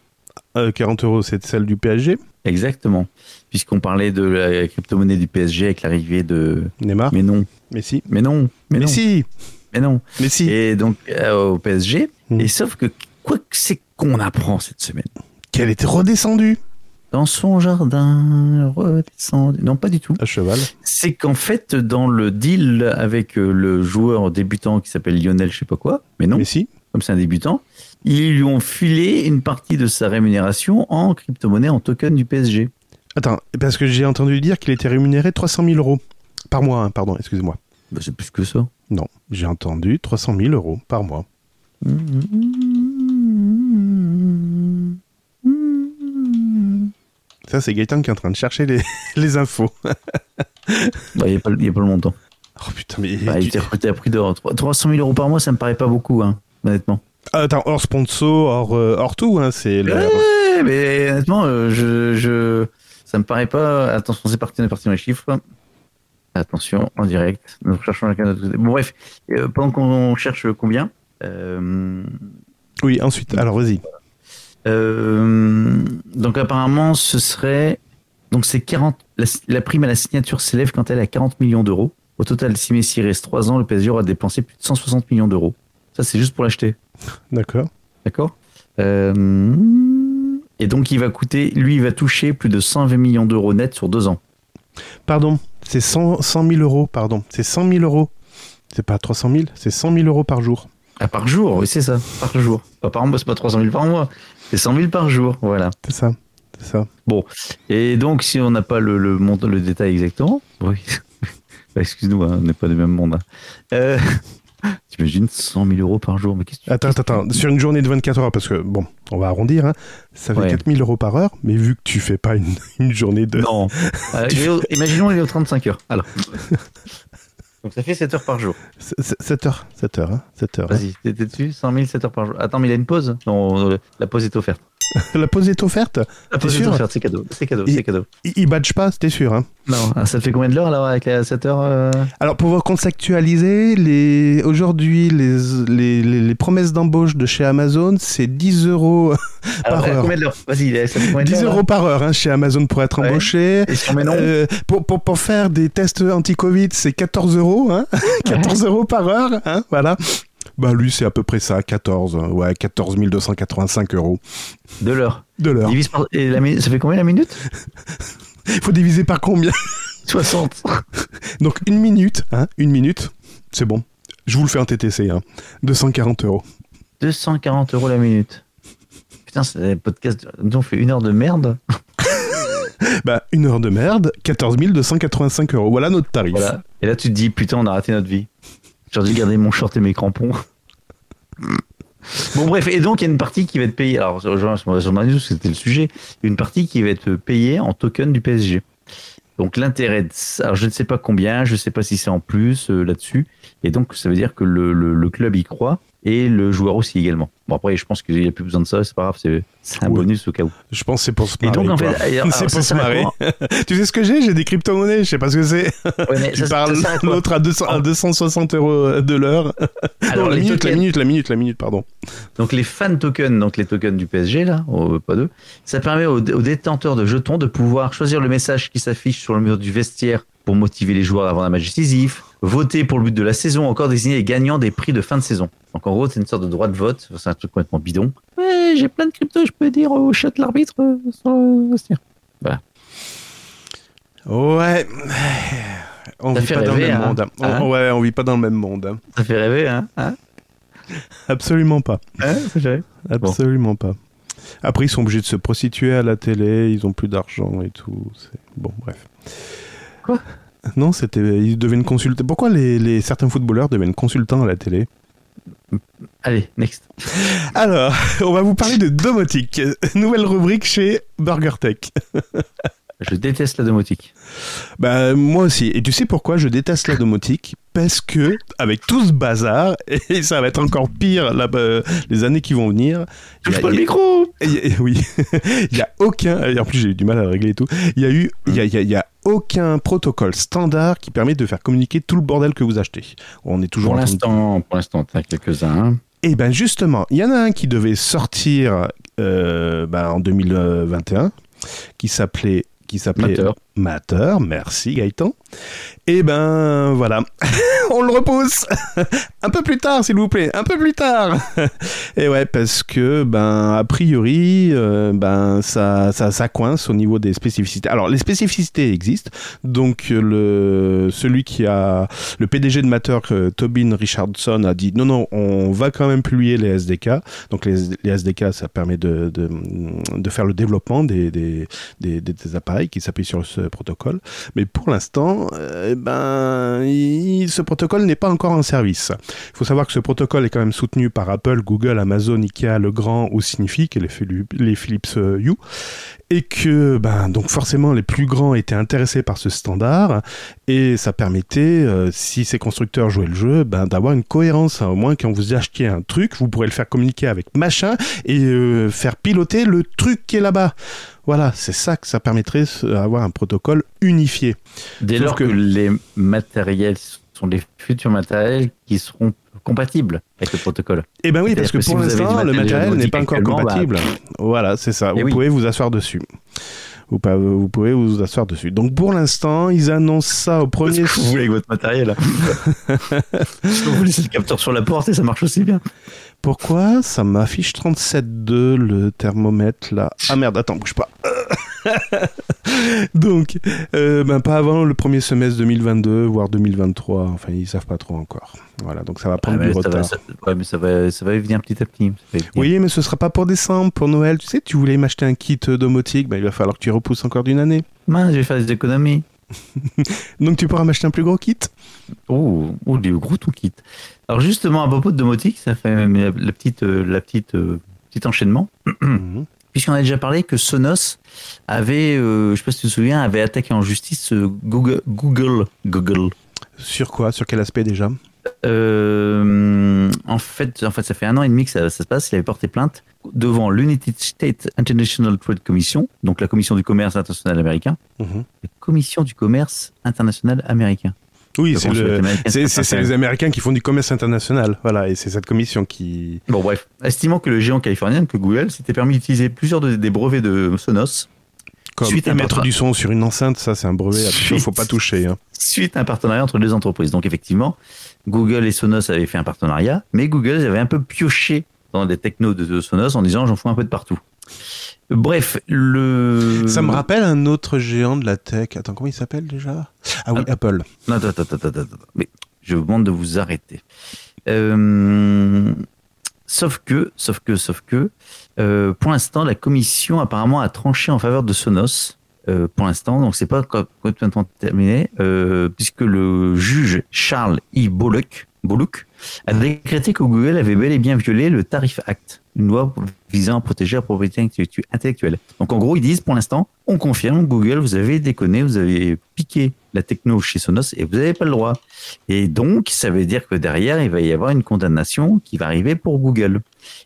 Euh, 40 euros, c'est celle du PSG. Exactement. Puisqu'on parlait de la crypto-monnaie du PSG avec l'arrivée de. Neymar. Mais non, Mais si. mais non, mais, Mais, non, si. mais non. Mais si. Et donc euh, au PSG. Hmm. Et sauf que quoi que c'est qu'on apprend cette semaine Qu'elle était redescendue dans son jardin, redescendu. Non, pas du tout. à cheval. C'est qu'en fait, dans le deal avec euh, le joueur débutant qui s'appelle Lionel, je sais pas quoi, mais non, Mais si. Comme c'est un débutant, ils lui ont filé une partie de sa rémunération en crypto-monnaie, en token du PSG. Attends, parce que j'ai entendu dire qu'il était rémunéré 300 000 euros. Par mois, hein, pardon, excusez-moi. Bah, c'est plus que ça. Non, j'ai entendu 300 000 euros par mois. Ça, c'est Gaëtan qui est en train de chercher les, les infos. Bah, Il n'y a, pas le- il y a pas le montant. Oh putain, mais. Bah, il tu- était recruté à prix d'or. 300 000 euros par mois, ça me paraît pas beaucoup, hein, honnêtement. Ah, Attends, hors sponsor, hors, euh, hors tout, hein, c'est le. Ouais, mais honnêtement, euh, je, je, ça me paraît pas. Attention, c'est parti, on est parti dans les chiffres. Attention, en direct. Nous cherchons chacun notre. Bon, bref, euh, pendant qu'on cherche combien. euh, Oui, ensuite, alors vas-y. donc apparemment, ce serait. Donc c'est 40. La, la prime à la signature s'élève quand elle est à 40 millions d'euros. Au total, si Messi reste 3 ans, le PSG aura dépensé plus de 160 millions d'euros. Ça, c'est juste pour l'acheter. D'accord. D'accord Euh, Et donc, il va coûter, lui, il va toucher plus de 120 millions d'euros net sur deux ans. Pardon, c'est 100, 100 000 euros, pardon. C'est 100 000 euros. C'est pas 300 000, c'est 100 000 euros par jour. Ah, par jour, oui, c'est ça, par jour. Pas par mois, c'est pas 300 000 par mois, c'est 100 000 par jour, voilà. C'est ça. C'est ça. Et donc, si on n'a pas le, le, montant- le détail exactement, oui, Bah, excuse-nous, hein, on n'est pas du même monde. hein. Euh, T'imagines 100 000 euros par jour, mais qu'est-ce que tu Attends, attends, attends. Sur une journée de 24 heures, parce que, bon, on va arrondir, hein, ça fait Ouais. 4 000 euros par heure, mais vu que tu fais pas une, une journée de. Non. Euh, imaginons, il est aux 35 heures. Alors. Donc, ça fait 7 heures par jour. 7 heures. 7 heures, hein. 7 heures. hein. Vas-y, t'es dessus 100 000, 7 heures par jour. Attends, mais il a une pause Non, euh, la pause est offerte. La pause est offerte La pause est sûr offerte, c'est cadeau. C'est cadeau, Il- c'est cadeau. Badge pas, c'était sûr, hein. Non, ah, ça fait combien de l'heure alors avec la 7 heures euh Alors, pour vous contextualiser, les... aujourd'hui, les, les, les, les promesses d'embauche de chez Amazon, c'est 10 euros, Par heure. combien de l'heure? Vas-y, ça fait combien de 10 l'heure euros par heure hein, chez Amazon pour être Ouais. embauché. Et si Euh, pour, pour, pour faire des tests anti-Covid, c'est 14 euros, hein 14 euros par heure, hein voilà. Bah lui, c'est à peu près ça, 14. euh, Ouais, 14 285 euros De l'heure. de l'heure. Divise par- et la mi- ça fait combien la minute? Il faut diviser par combien? 60. Donc une minute, hein, une minute, c'est bon. Je vous le fais en TTC, hein. 240 euros. 240 euros la minute. Putain, c'est un podcast. On fait une heure de merde. Bah, une heure de merde, 14 285 euros. Voilà notre tarif. Voilà. Et là, tu te dis, putain, on a raté notre vie. J'ai dû garder mon short et mes crampons. Bon, bref, et donc il y a une partie qui va être payée. Alors, c'était le sujet. Une partie qui va être payée en token du PSG. Donc, l'intérêt, alors je ne sais pas combien, je ne sais pas si c'est en plus euh, là-dessus. Et donc, ça veut dire que le- le club y croit et le joueur aussi également. Bon, après, je pense qu'il n'y a plus besoin de ça, c'est pas grave, c'est un Ouais. bonus au cas où. Je pense que c'est pour se Et marrer. donc, en fait, c'est pour se marrer. tu sais ce que j'ai? J'ai des crypto-monnaies, je sais pas ce que c'est. Ouais, Tu ça- parles l'autre à, 200 à 260 euros de l'heure. Alors, non, la minute, la minute, la minute, la minute, pardon. Donc les fan tokens, donc les tokens du PSG là, oh, pas deux, ça permet aux, aux détenteurs de jetons de pouvoir choisir le message qui s'affiche sur le mur du vestiaire pour motiver les joueurs avant un match décisif, voter pour le but de la saison, encore désigner les gagnants des prix de fin de saison. Donc en gros, c'est une sorte de droit de vote, c'est un truc complètement bidon. Ouais, j'ai plein de crypto, je peux dire au chat de l'arbitre euh, sur le vestiaire. Ouais. On vit pas dans le même hein. monde. On- Hein ouais, on vit pas dans le même monde. hein. Ça fait rêver, hein, hein Absolument pas. Hein. Absolument pas. Après, ils sont obligés de se prostituer à la télé, ils ont plus d'argent et tout. Bon, bref. Quoi Non, c'était. Ils deviennent consulter. Pourquoi les, les- certains footballeurs deviennent consultants à la télé? Allez, next. Alors, on va vous parler de domotique. Nouvelle rubrique chez BurgerTech. Je déteste la domotique. Bah, moi aussi. Et tu sais pourquoi je déteste la domotique? Parce que, avec tout ce bazar, et ça va être encore pire là, euh, les années qui vont venir. Touche a- pas le il y a- micro a- Oui, il y a aucun. Et en plus, j'ai eu du mal à le régler et tout. Il y a eu, il y a, il y a- il y a aucun protocole standard qui permet de faire communiquer tout le bordel que vous achetez. On est toujours Pour l'instant, pour l'instant, t'as quelques-uns. Et ben justement, il y en a un qui devait sortir euh, ben, en 2021, qui s'appelait qui s'appelait Matter. Matter. Merci Gaëtan. Et ben voilà, on le repousse un peu plus tard, s'il vous plaît, un peu plus tard. Et ouais, parce que ben a priori, euh, ben ça, ça ça coince au niveau des spécificités. Alors les spécificités existent, donc le celui qui a le PDG de Matter, euh, Tobin Richardson, a dit non non, on va quand même publier les SDK. Donc les, les SDK, ça permet de, de, de faire le développement des, des, des- des appareils qui s'appuient sur ce protocole. Mais pour l'instant, euh, ben, il- ce protocole n'est pas encore en service. Il faut savoir que ce protocole est quand même soutenu par Apple, Google, Amazon, Ikea, Legrand ou Signifi, qui est les, Philips- Philips euh, Hue, et que ben, donc forcément les plus grands étaient intéressés par ce standard, et ça permettait, euh, si ces constructeurs jouaient le jeu, ben, d'avoir une cohérence. Au moins, quand vous achetiez un truc, vous pourrez le faire communiquer avec machin et faire piloter le truc qui est là-bas. Voilà, c'est ça que ça permettrait d'avoir un protocole unifié. Dès Sauf lors que- que... les matériels sont les futurs matériels qui seront compatibles avec le protocole. Eh ben oui, parce que pour l'instant, le matériel n'est pas encore actuellement, bah, compatible. Voilà, c'est ça. Eh Vous oui. pouvez vous asseoir dessus. Vous, vous pouvez vous asseoir dessus. Donc pour l'instant, ils annoncent ça au premier. Qu'est-ce que vous voulez avec votre matériel Vous laissez le capteur sur la porte et ça marche aussi bien. Pourquoi ça m'affiche 37.2 le thermomètre là? Ah merde, attends, bouge pas. Donc, euh, ben, pas avant le premier semestre 2022, voire 2023. Enfin, ils savent pas trop encore. Voilà, donc ça va Ah, prendre mais du retard. va, ça- ouais, mais ça va, ça va venir petit à petit. Oui, mais ce sera pas pour décembre, pour Noël. Tu sais, tu voulais m'acheter un kit domotique, ben, il va falloir que tu repousses encore d'une année. Mince, je vais faire des économies. Donc tu pourras m'acheter un plus gros kit? Oh, oh, du gros tout kit. Alors justement, à propos de domotique, ça fait la, la petite, euh, la petite, euh, petit enchaînement. Mhm. Puisqu'on a déjà parlé que Sonos avait, euh, je sais pas si tu te souviens, avait attaqué en justice euh, Google, Google, Google. Sur quoi? Sur quel aspect déjà? Euh, en fait, en fait, ça fait un an et demi que ça, ça se passe. Il avait porté plainte devant l'United States International Trade Commission, donc la Commission du commerce international américain, Mhm. la Commission du commerce international américain. Oui, c'est le. les Américains qui font du commerce international, voilà, et c'est cette commission qui. Bon, bref. Estimant que le géant californien, que Google, s'était permis d'utiliser plusieurs de- des brevets de Sonos Comme Suite à partenariat- du son sur une enceinte, ça c'est un brevet, il Suite. faut pas toucher. hein. suite à un partenariat entre deux entreprises. Donc effectivement, Google et Sonos avaient fait un partenariat, mais Google avait un peu pioché dans les technos de, Sonos en disant j'en fous un peu de partout. Bref, le. Ça me rappelle un autre géant de la tech. Attends, comment il s'appelle déjà? Ah oui, Ah. Apple. Non, attends, attends, attends, attends. Mais je vous demande de vous arrêter. Euh, Sauf que, sauf que, sauf que, euh, pour l'instant, la commission apparemment a tranché en faveur de Sonos. euh, pour l'instant, donc c'est pas co- complètement terminé, puisque le juge Charles E. Bollock, Bollock a décrété que Google avait bel et bien violé le Tarif Act, une loi visant à protéger la propriété intellectu- intellectuelle. Donc en gros, ils disent pour l'instant, on confirme, Google, vous avez déconné, vous avez piqué la techno chez Sonos et vous n'avez pas le droit. Et donc, ça veut dire que derrière, il va y avoir une condamnation qui va arriver pour Google.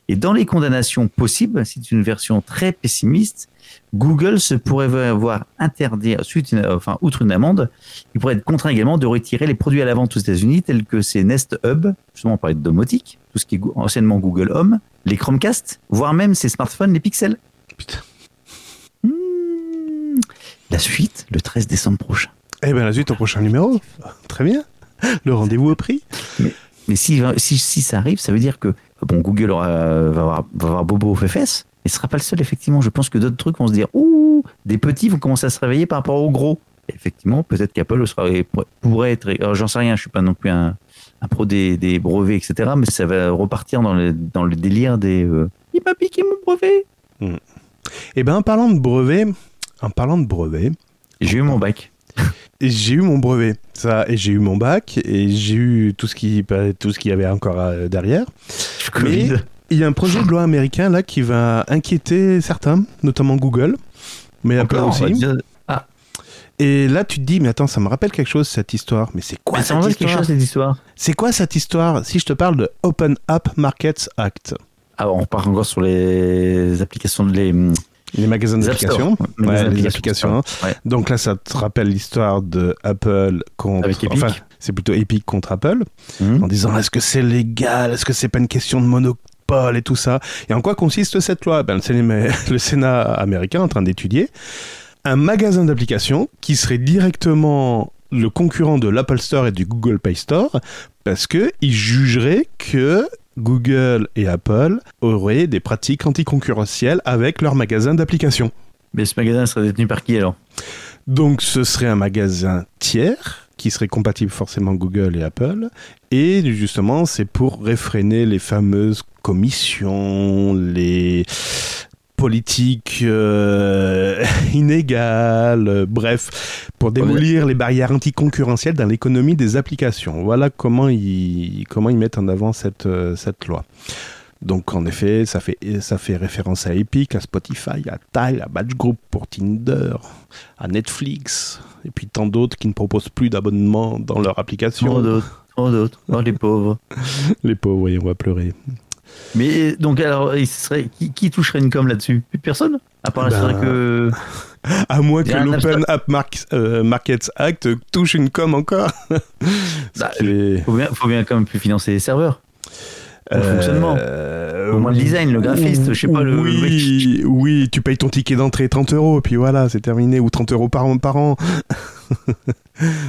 Et dans les condamnations possibles, c'est une version très pessimiste, Google se pourrait voir interdire, suite une- enfin, outre une amende, il pourrait être contraint également de retirer les produits à la vente aux États-Unis tels que ces Nest Hub, justement on parlait de domotique, tout ce qui est anciennement Google Home, les Chromecast, voire même ces smartphones, les Pixels. Putain. Hmm. La suite, le 13 décembre prochain. Eh bien, la suite au prochain numéro. Très bien. Le rendez-vous au prix. Mais si, si, si ça arrive, ça veut dire que bon, Google aura, va, avoir, va avoir Bobo aux fesses, et ce sera pas le seul, effectivement. Je pense que d'autres trucs vont se dire Ouh, des petits vont commencer à se réveiller par rapport aux gros. Et effectivement, peut-être qu'Apple pourrait être. J'en sais rien, je suis pas non plus un, un pro des, des brevets, etc. Mais ça va repartir dans le, dans le délire des euh, Il m'a piqué mon brevet. Eh bien, en parlant de brevet, en parlant de brevet, Et J'ai eu mon bac. J'ai eu mon brevet, ça, et j'ai eu mon bac, et j'ai eu tout ce qui, bah, tout ce qu'il y avait encore euh, derrière. Mais Covid. il y a un projet de loi américain là qui va inquiéter certains, notamment Google, mais Apple aussi. dire- Et là, tu te dis, mais attends, ça me rappelle quelque chose cette histoire. Mais c'est quoi Mais ça cette me rappelle quelque histoire? chose, cette histoire. C'est quoi cette histoire Si je te parle de Open App Markets Act, Ah, on part encore sur les applications de les. les magasins les Store. d'applications. Ouais, Ouais, les applications. Ouais. Donc là, ça te rappelle l'histoire de Apple contre. Avec Epic. Enfin, c'est plutôt Epic contre Apple. Mhm. en disant est-ce que c'est légal, est-ce que c'est pas une question de monopole et tout ça? Et en quoi consiste cette loi? Ben, le, Sénat, le Sénat américain est en train d'étudier un magasin d'applications qui serait directement le concurrent de l'Apple Store et du Google Play Store parce que il jugerait que Google et Apple auraient des pratiques anticoncurrentielles avec leur magasin d'applications. Mais ce magasin serait détenu par qui alors? Donc ce serait un magasin tiers qui serait compatible forcément Google et Apple. Et justement, c'est pour réfréner les fameuses commissions, les politiques euh, inégales, euh, bref, pour démolir les barrières anticoncurrentielles dans l'économie des applications. Voilà comment ils, comment ils mettent en avant cette, euh, cette loi. Donc en effet, ça fait, ça fait référence à Epic, à Spotify, à Tile, à Batch Group pour Tinder, à Netflix, et puis tant d'autres qui ne proposent plus d'abonnement dans leur application. Trop d'autres. Trop d'autres. Oh, les pauvres. Les pauvres, oui, on va pleurer. Mais donc, alors, il serait, qui, qui toucherait une com là-dessus? Plus personne? À part Ben, vrai que. À moins que l'Open App Mark- euh, Markets Act touche une com encore. Bah, est- Faut bien, faut bien quand même plus financer les serveurs. le fonctionnement. Euh, Au moins le design, le graphiste, je sais pas, le- Oui, oui, tu payes ton ticket d'entrée 30 euros, et puis voilà, c'est terminé, ou 30 euros par an. Par an.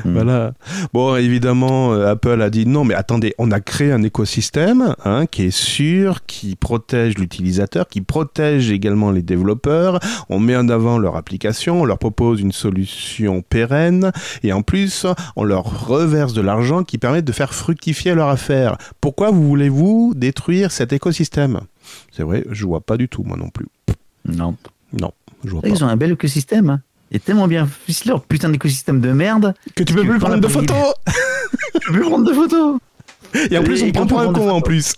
Hmm. Voilà. Bon, évidemment, euh, Apple a dit non, mais attendez, on a créé un écosystème hein, qui est sûr, qui protège l'utilisateur, qui protège également les développeurs. On met en avant leur application, on leur propose une solution pérenne, et en plus, on leur reverse de l'argent qui permet de faire fructifier leur affaire. Pourquoi vous voulez-vous détruire cet écosystème? C'est vrai, je vois pas du tout, moi non plus. Non. Non, je vois pas. Ils ont un bel écosystème. hein. Il est tellement bien ficelé, leur putain d'écosystème de merde. Que tu peux Tu plus prendre de photos Je peux plus prendre de photos. Et en plus, on prend pour un con en plus.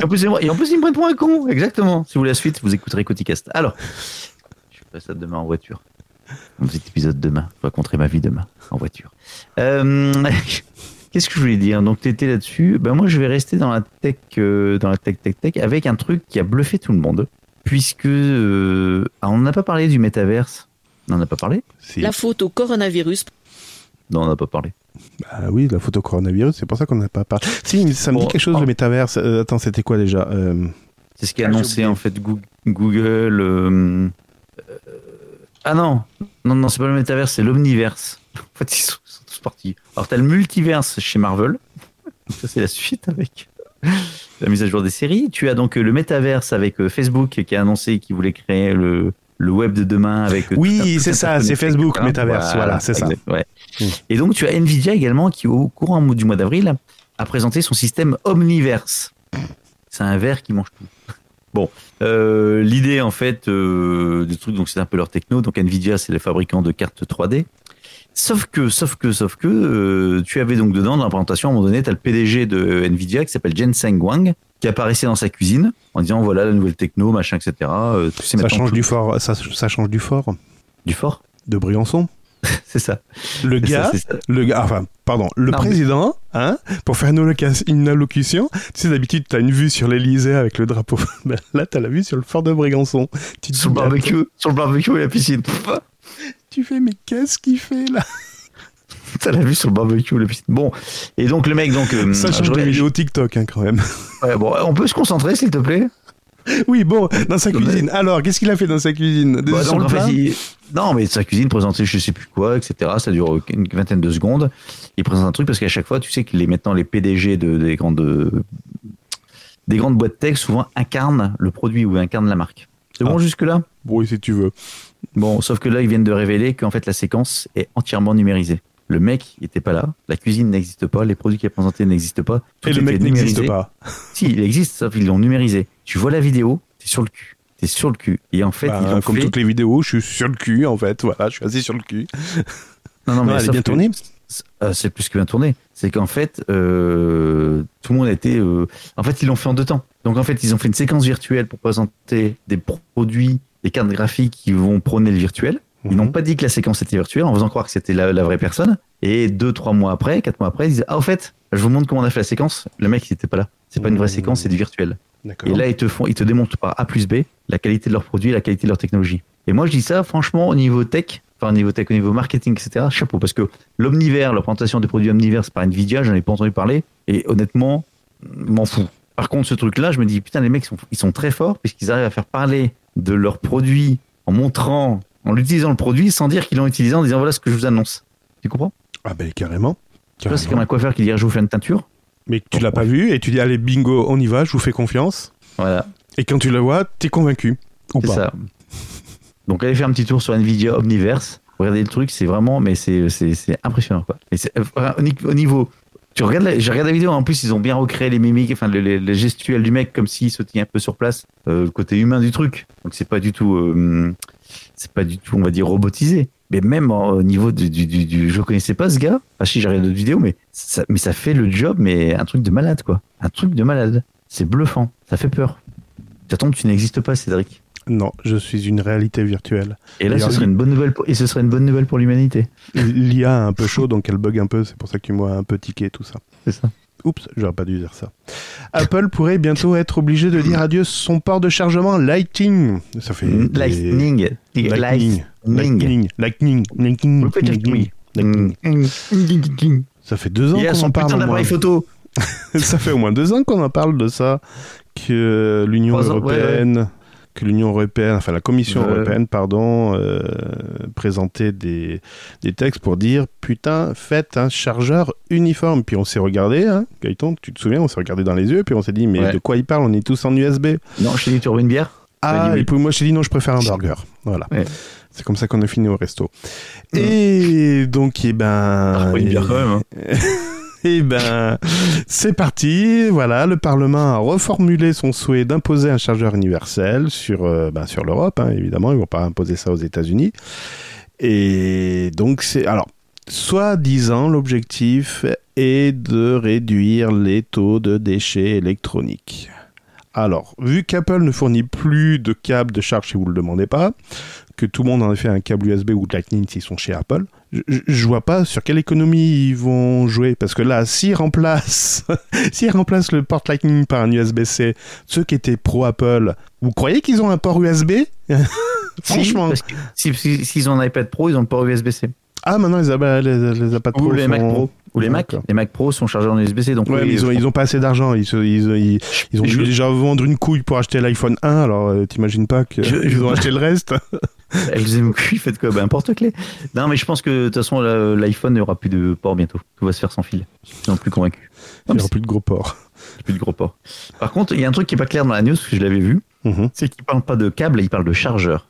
Et en plus, et en plus, ils me prennent pour un con. Exactement. Si vous voulez la suite, vous écouterez Coticast. Alors, je ferai ça demain en voiture. Un petit épisode demain. Je raconterai ma vie demain en voiture. Euh, Qu'est-ce que je voulais dire? Donc, tu étais là-dessus. Ben, moi, je vais rester dans la tech, euh, dans la tech, tech, tech, avec un truc qui a bluffé tout le monde. Puisque. euh, on n'a pas parlé du métaverse. On n'en a pas parlé Si. La faute au coronavirus. Non, on n'a pas parlé. Ah oui, la photo coronavirus, c'est pour ça qu'on n'a pas parlé. Si, ça me dit quelque chose, oh. le métaverse. Euh, attends, c'était quoi déjà Euh, C'est ce qu'a Ah, annoncé en fait Goo- Google. euh, euh, Ah non, non, non, c'est pas le métaverse, c'est l'omniverse. En fait, ils sont, ils sont tous partis. Alors, t'as le multiverse chez Marvel. Ça, c'est la suite avec la mise à jour des séries. Tu as donc le métaverse avec Facebook qui a annoncé qu'il voulait créer le, le web de demain avec. Oui, c'est ça, c'est Facebook. Metaverse, voilà, c'est ça. ouais. Mm. Et donc, tu as Nvidia également qui, au courant du mois d'avril, a présenté son système Omniverse. C'est un verre qui mange tout. Bon, euh, l'idée en fait euh, du truc, donc c'est un peu leur techno. Donc Nvidia, c'est le fabricant de cartes 3D. Sauf que, sauf que, sauf que, euh, tu avais donc dedans dans la présentation à un moment donné, tu as le PDG de Nvidia qui s'appelle Jensen Huang qui apparaissait dans sa cuisine en disant voilà la nouvelle techno, machin, etc. Euh, tu sais, Ça change du fort, ça, ça change du fort du fort. de Briançon. C'est ça. Le ça, gars, ça. le gars, enfin, pardon, le Non, mais- président, hein, pour faire une, allocution, tu sais, d'habitude, t'as une vue sur l'Elysée avec le drapeau. Ben, là, t'as la vue sur le fort de Brégançon. Tu Sur le barbecue, sur le barbecue et la piscine. Tu fais, mais qu'est-ce qu'il fait là T'as la vue sur le barbecue la piscine. Bon, et donc le mec, donc. euh, Ça change reviens- vidéo TikTok, hein, quand même. Ouais, bon, on peut se concentrer, s'il te plaît Oui, bon, dans sa cuisine. Alors, qu'est-ce qu'il a fait dans sa cuisine Bah, œufs sur donc, le en fait, plat il- Non, mais sa cuisine présentait je sais plus quoi, etc. Ça dure une vingtaine de secondes. Il présente un truc parce qu'à chaque fois, tu sais que les, maintenant les PDG de, des, grandes, des grandes boîtes tech souvent incarnent le produit ou incarnent la marque. C'est bon Ah. jusque-là? Oui, si tu veux. Bon, sauf que là, ils viennent de révéler qu'en fait, la séquence est entièrement numérisée. Le mec, il était pas là, la cuisine n'existe pas, les produits qu'il a présentés n'existent pas. Tout Et le mec n'existe pas. Si, il existe, sauf qu'ils l'ont numérisé. Tu vois la vidéo, t'es sur le cul. T'es sur le cul. Et en fait, Bah, ils l'ont comme fait... toutes les vidéos, je suis sur le cul, en fait. Voilà, je suis assis sur le cul. Non, non, Non, mais elle est bien tournée c'est- euh, C'est plus que bien tourné. C'est qu'en fait, euh, tout le monde a été. euh, En fait, ils l'ont fait en deux temps. Donc en fait, ils ont fait une séquence virtuelle pour présenter des produits, des cartes graphiques qui vont prôner le virtuel. Ils Mhm. n'ont pas dit que la séquence était virtuelle en faisant croire que c'était la, la vraie personne. Et deux, trois mois après, quatre mois après, ils disent Ah, au fait, je vous montre comment on a fait la séquence. Le mec, il n'était pas là. C'est pas une vraie Mhm. séquence, c'est du virtuel. Et là, ils te font, ils te démontrent par A plus B la qualité de leurs produits, la qualité de leur technologie. Et moi, je dis ça, franchement, au niveau tech, enfin, au niveau tech, au niveau marketing, etc., chapeau, parce que l'omnivers, la présentation des produits omnivers par Nvidia, j'en ai pas entendu parler, et honnêtement, m'en fous. Par contre, ce truc-là, je me dis, putain, les mecs, sont, ils sont très forts, puisqu'ils arrivent à faire parler de leurs produits en montrant, en utilisant le produit, sans dire qu'ils l'ont utilisé, en disant, voilà ce que je vous annonce. Tu comprends? Ah ben carrément. Tu vois, c'est comme un coiffeur qui dirait, je vous fais une teinture. Mais tu l'as pas vu et tu dis allez bingo, on y va, je vous fais confiance. Voilà. Et quand tu le vois, t'es convaincu ou C'est pas ça. Donc allez faire un petit tour sur Nvidia Omniverse. Regardez le truc, c'est vraiment, mais c'est c'est- c'est impressionnant quoi. Et ni- au niveau, tu regardes, la, je regarde la vidéo. En plus, ils ont bien recréé les mimiques, enfin les, les- les gestuels du mec comme s'il se tient un peu sur place, euh, côté humain du truc. Donc c'est pas du tout, euh, c'est pas du tout, on va dire robotisé. Mais même au niveau du, du, du, je connaissais pas ce gars. Enfin si, j'ai regardé d'autres vidéos, mais ça, mais ça fait le job, mais un truc de malade quoi. Un truc de malade. C'est bluffant. Ça fait peur. Ça tombe, tu n'existes pas, Cédric. Non, je suis une réalité virtuelle. Et là, ce serait une bonne nouvelle pour, et ce serait une bonne nouvelle pour l'humanité. L'IA est un peu chaud, donc elle bug un peu. C'est pour ça que tu m'as un peu tiqué tout ça. C'est ça. Oups, j'aurais pas dû dire ça. Apple pourrait bientôt être obligé de dire adieu son port de chargement Lightning. Ça fait des- Lightning. Lightning. Lightning. Lightning. Lightning. Lightning. Ça fait deux ans qu'on en parle. putain photo. Ça fait au moins deux ans qu'on en parle de ça, que l'Union européenne, que l'Union européenne, enfin la Commission Euh. européenne, pardon, euh, présentait des, des textes pour dire putain, faites un chargeur uniforme. Puis on s'est regardé, hein, Gaëtan, tu te souviens, on s'est regardé dans les yeux, puis on s'est dit mais Ouais. de quoi il parle? On est tous en USB. Non, je t'ai dit, tu veux une bière? Ah, oui. et puis moi je t'ai dit non, je préfère un burger. Voilà. Ouais. C'est comme ça qu'on a fini au resto. Et donc, eh ben. une bière quand même. hein. Eh ben, c'est parti. Voilà, le Parlement a reformulé son souhait d'imposer un chargeur universel sur, euh, ben, l'Europe, hein, évidemment. Ils vont pas imposer ça aux États-Unis. Et donc, c'est. Alors, soi-disant, l'objectif est de réduire les taux de déchets électroniques. Alors, vu qu'Apple ne fournit plus de câbles de charge si vous ne le demandez pas, que tout le monde en a fait un câble USB ou de Lightning s'ils sont chez Apple, je, vois pas sur quelle économie ils vont jouer. Parce que là, s'ils remplacent, s'ils remplacent le port Lightning par un USB-C, ceux qui étaient pro Apple, vous croyez qu'ils ont un port USB Franchement. Si- si- S'ils ont un iPad Pro, ils ont le port USB-C. Ah, maintenant les, les, les iPad Ou Pro les sont- Mac Pro. Ou les Mac. Les Mac Pro sont chargés en USB-C. Donc Ouais, oui, mais ils ont, ils ont pas assez d'argent. Ils, se- ils, ils, ils ont Je- dû déjà vendre une couille pour acheter l'iPhone 1. Alors, euh, t'imagines pas qu'ils je- ont acheté le reste? LZMQ, faites quoi? Ben, porte-clés. Non, mais je pense que de toute façon, l'iPhone n'aura plus de port bientôt. Tout va se faire sans fil. Je suis plus convaincu. Il n'y aura plus de gros ports. Plus de gros port. Par contre, il y a un truc qui est pas clair dans la news, parce que je l'avais vu. Mhm. c'est qu'il parle pas de câble, il parle de chargeur.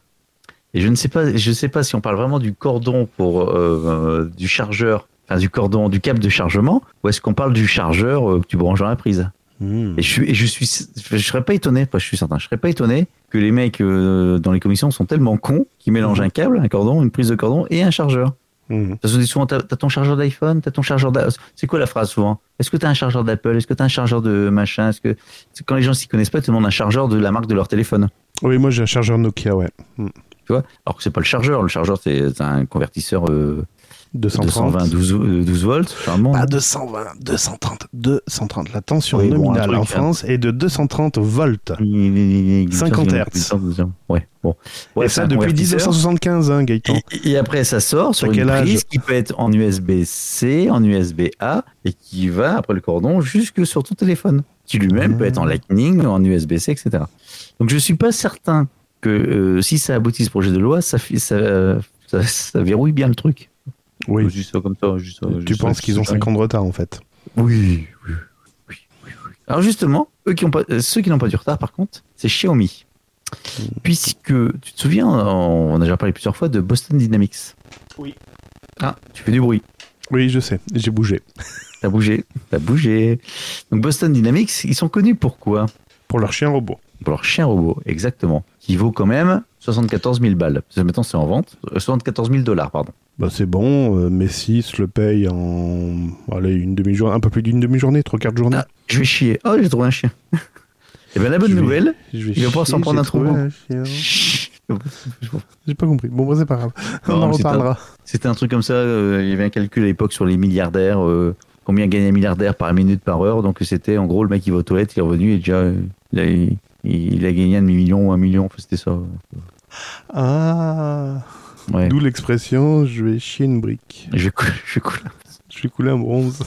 Et je ne sais pas, je sais pas si on parle vraiment du cordon pour euh, euh, du chargeur, enfin du cordon, du câble de chargement, ou est-ce qu'on parle du chargeur euh, que tu branches dans la prise? Mhm. Et je suis, et je suis, je serais pas étonné, je suis certain, je serais pas étonné que les mecs euh, dans les commissions sont tellement cons qu'ils mélangent un câble, un cordon, une prise de cordon et un chargeur. Mhm. Parce que souvent, t'as as ton chargeur d'iPhone, t'as ton chargeur C'est quoi la phrase souvent? Est-ce que t'as un chargeur d'Apple? Est-ce que t'as un chargeur de machin? Est-ce que quand les gens s'y connaissent pas, ils te demandent un chargeur de la marque de leur téléphone Oui, moi j'ai un chargeur Nokia, ouais. Mhm. tu vois? Alors que c'est pas le chargeur. Le chargeur, c'est c'est un convertisseur euh, 230. 220, 12, euh, 12 volts. Charmant. Pas 220, 230, 230. La tension Oui, bon, nominale truc, en hein. France est de 230 volts. 50 Hertz. Ouais, bon. Et Ouais, c'est ça depuis convertisseur. 1975, hein, Gaëtan. Et, et après, ça sort sur une prise qui peut être en USB-C, en USB-A, et qui va, après le cordon, jusque sur ton téléphone. Qui lui-même Ah. peut être en Lightning, en USB-C, etc. Donc je suis pas certain que euh, si ça aboutit ce projet de loi, ça, ça, ça, ça verrouille bien le truc. Oui. Je dis ça comme ça. juste ça, Tu juste penses qu'ils ont ça. 5 ans de retard en fait Oui, oui, oui. Alors justement, eux qui ont pas, euh, ceux qui n'ont pas du retard, par contre, c'est Xiaomi. Puisque, tu te souviens, on on a déjà parlé plusieurs fois de Boston Dynamics. Oui. Ah, tu fais du bruit. Oui, je sais, j'ai bougé. T'as bougé, t'as bougé. Donc Boston Dynamics, ils sont connus pour quoi? Pour leur chien robot. Pour leur chien robot, exactement. Qui vaut quand même 74 000 balles. Maintenant, c'est en vente. Euh, 74 000 dollars, pardon. Bah c'est bon, euh, Messi se le paye en allez, une demi-journée, un peu plus d'une demi-journée, trois quarts de journée. Ah, je vais chier. Oh, j'ai trouvé un chien. Et bien la bonne Je vais- nouvelle, Je vais il va pouvoir s'en prendre un trou. trouvé chien. Chut. J'ai pas compris. Bon, bah, c'est pas grave. Non, On en reparlera. C'était un truc comme ça. euh, il y avait un calcul à l'époque sur les milliardaires. euh, combien gagnait un milliardaire par minute par heure. Donc c'était en gros le mec il va aux toilettes, il est revenu et déjà euh, il a, il, il a gagné un demi-million ou un million. Enfin, c'était ça. Ah, Ouais. d'où l'expression je vais chier une brique. Je, je coule. Je vais couler un bronze.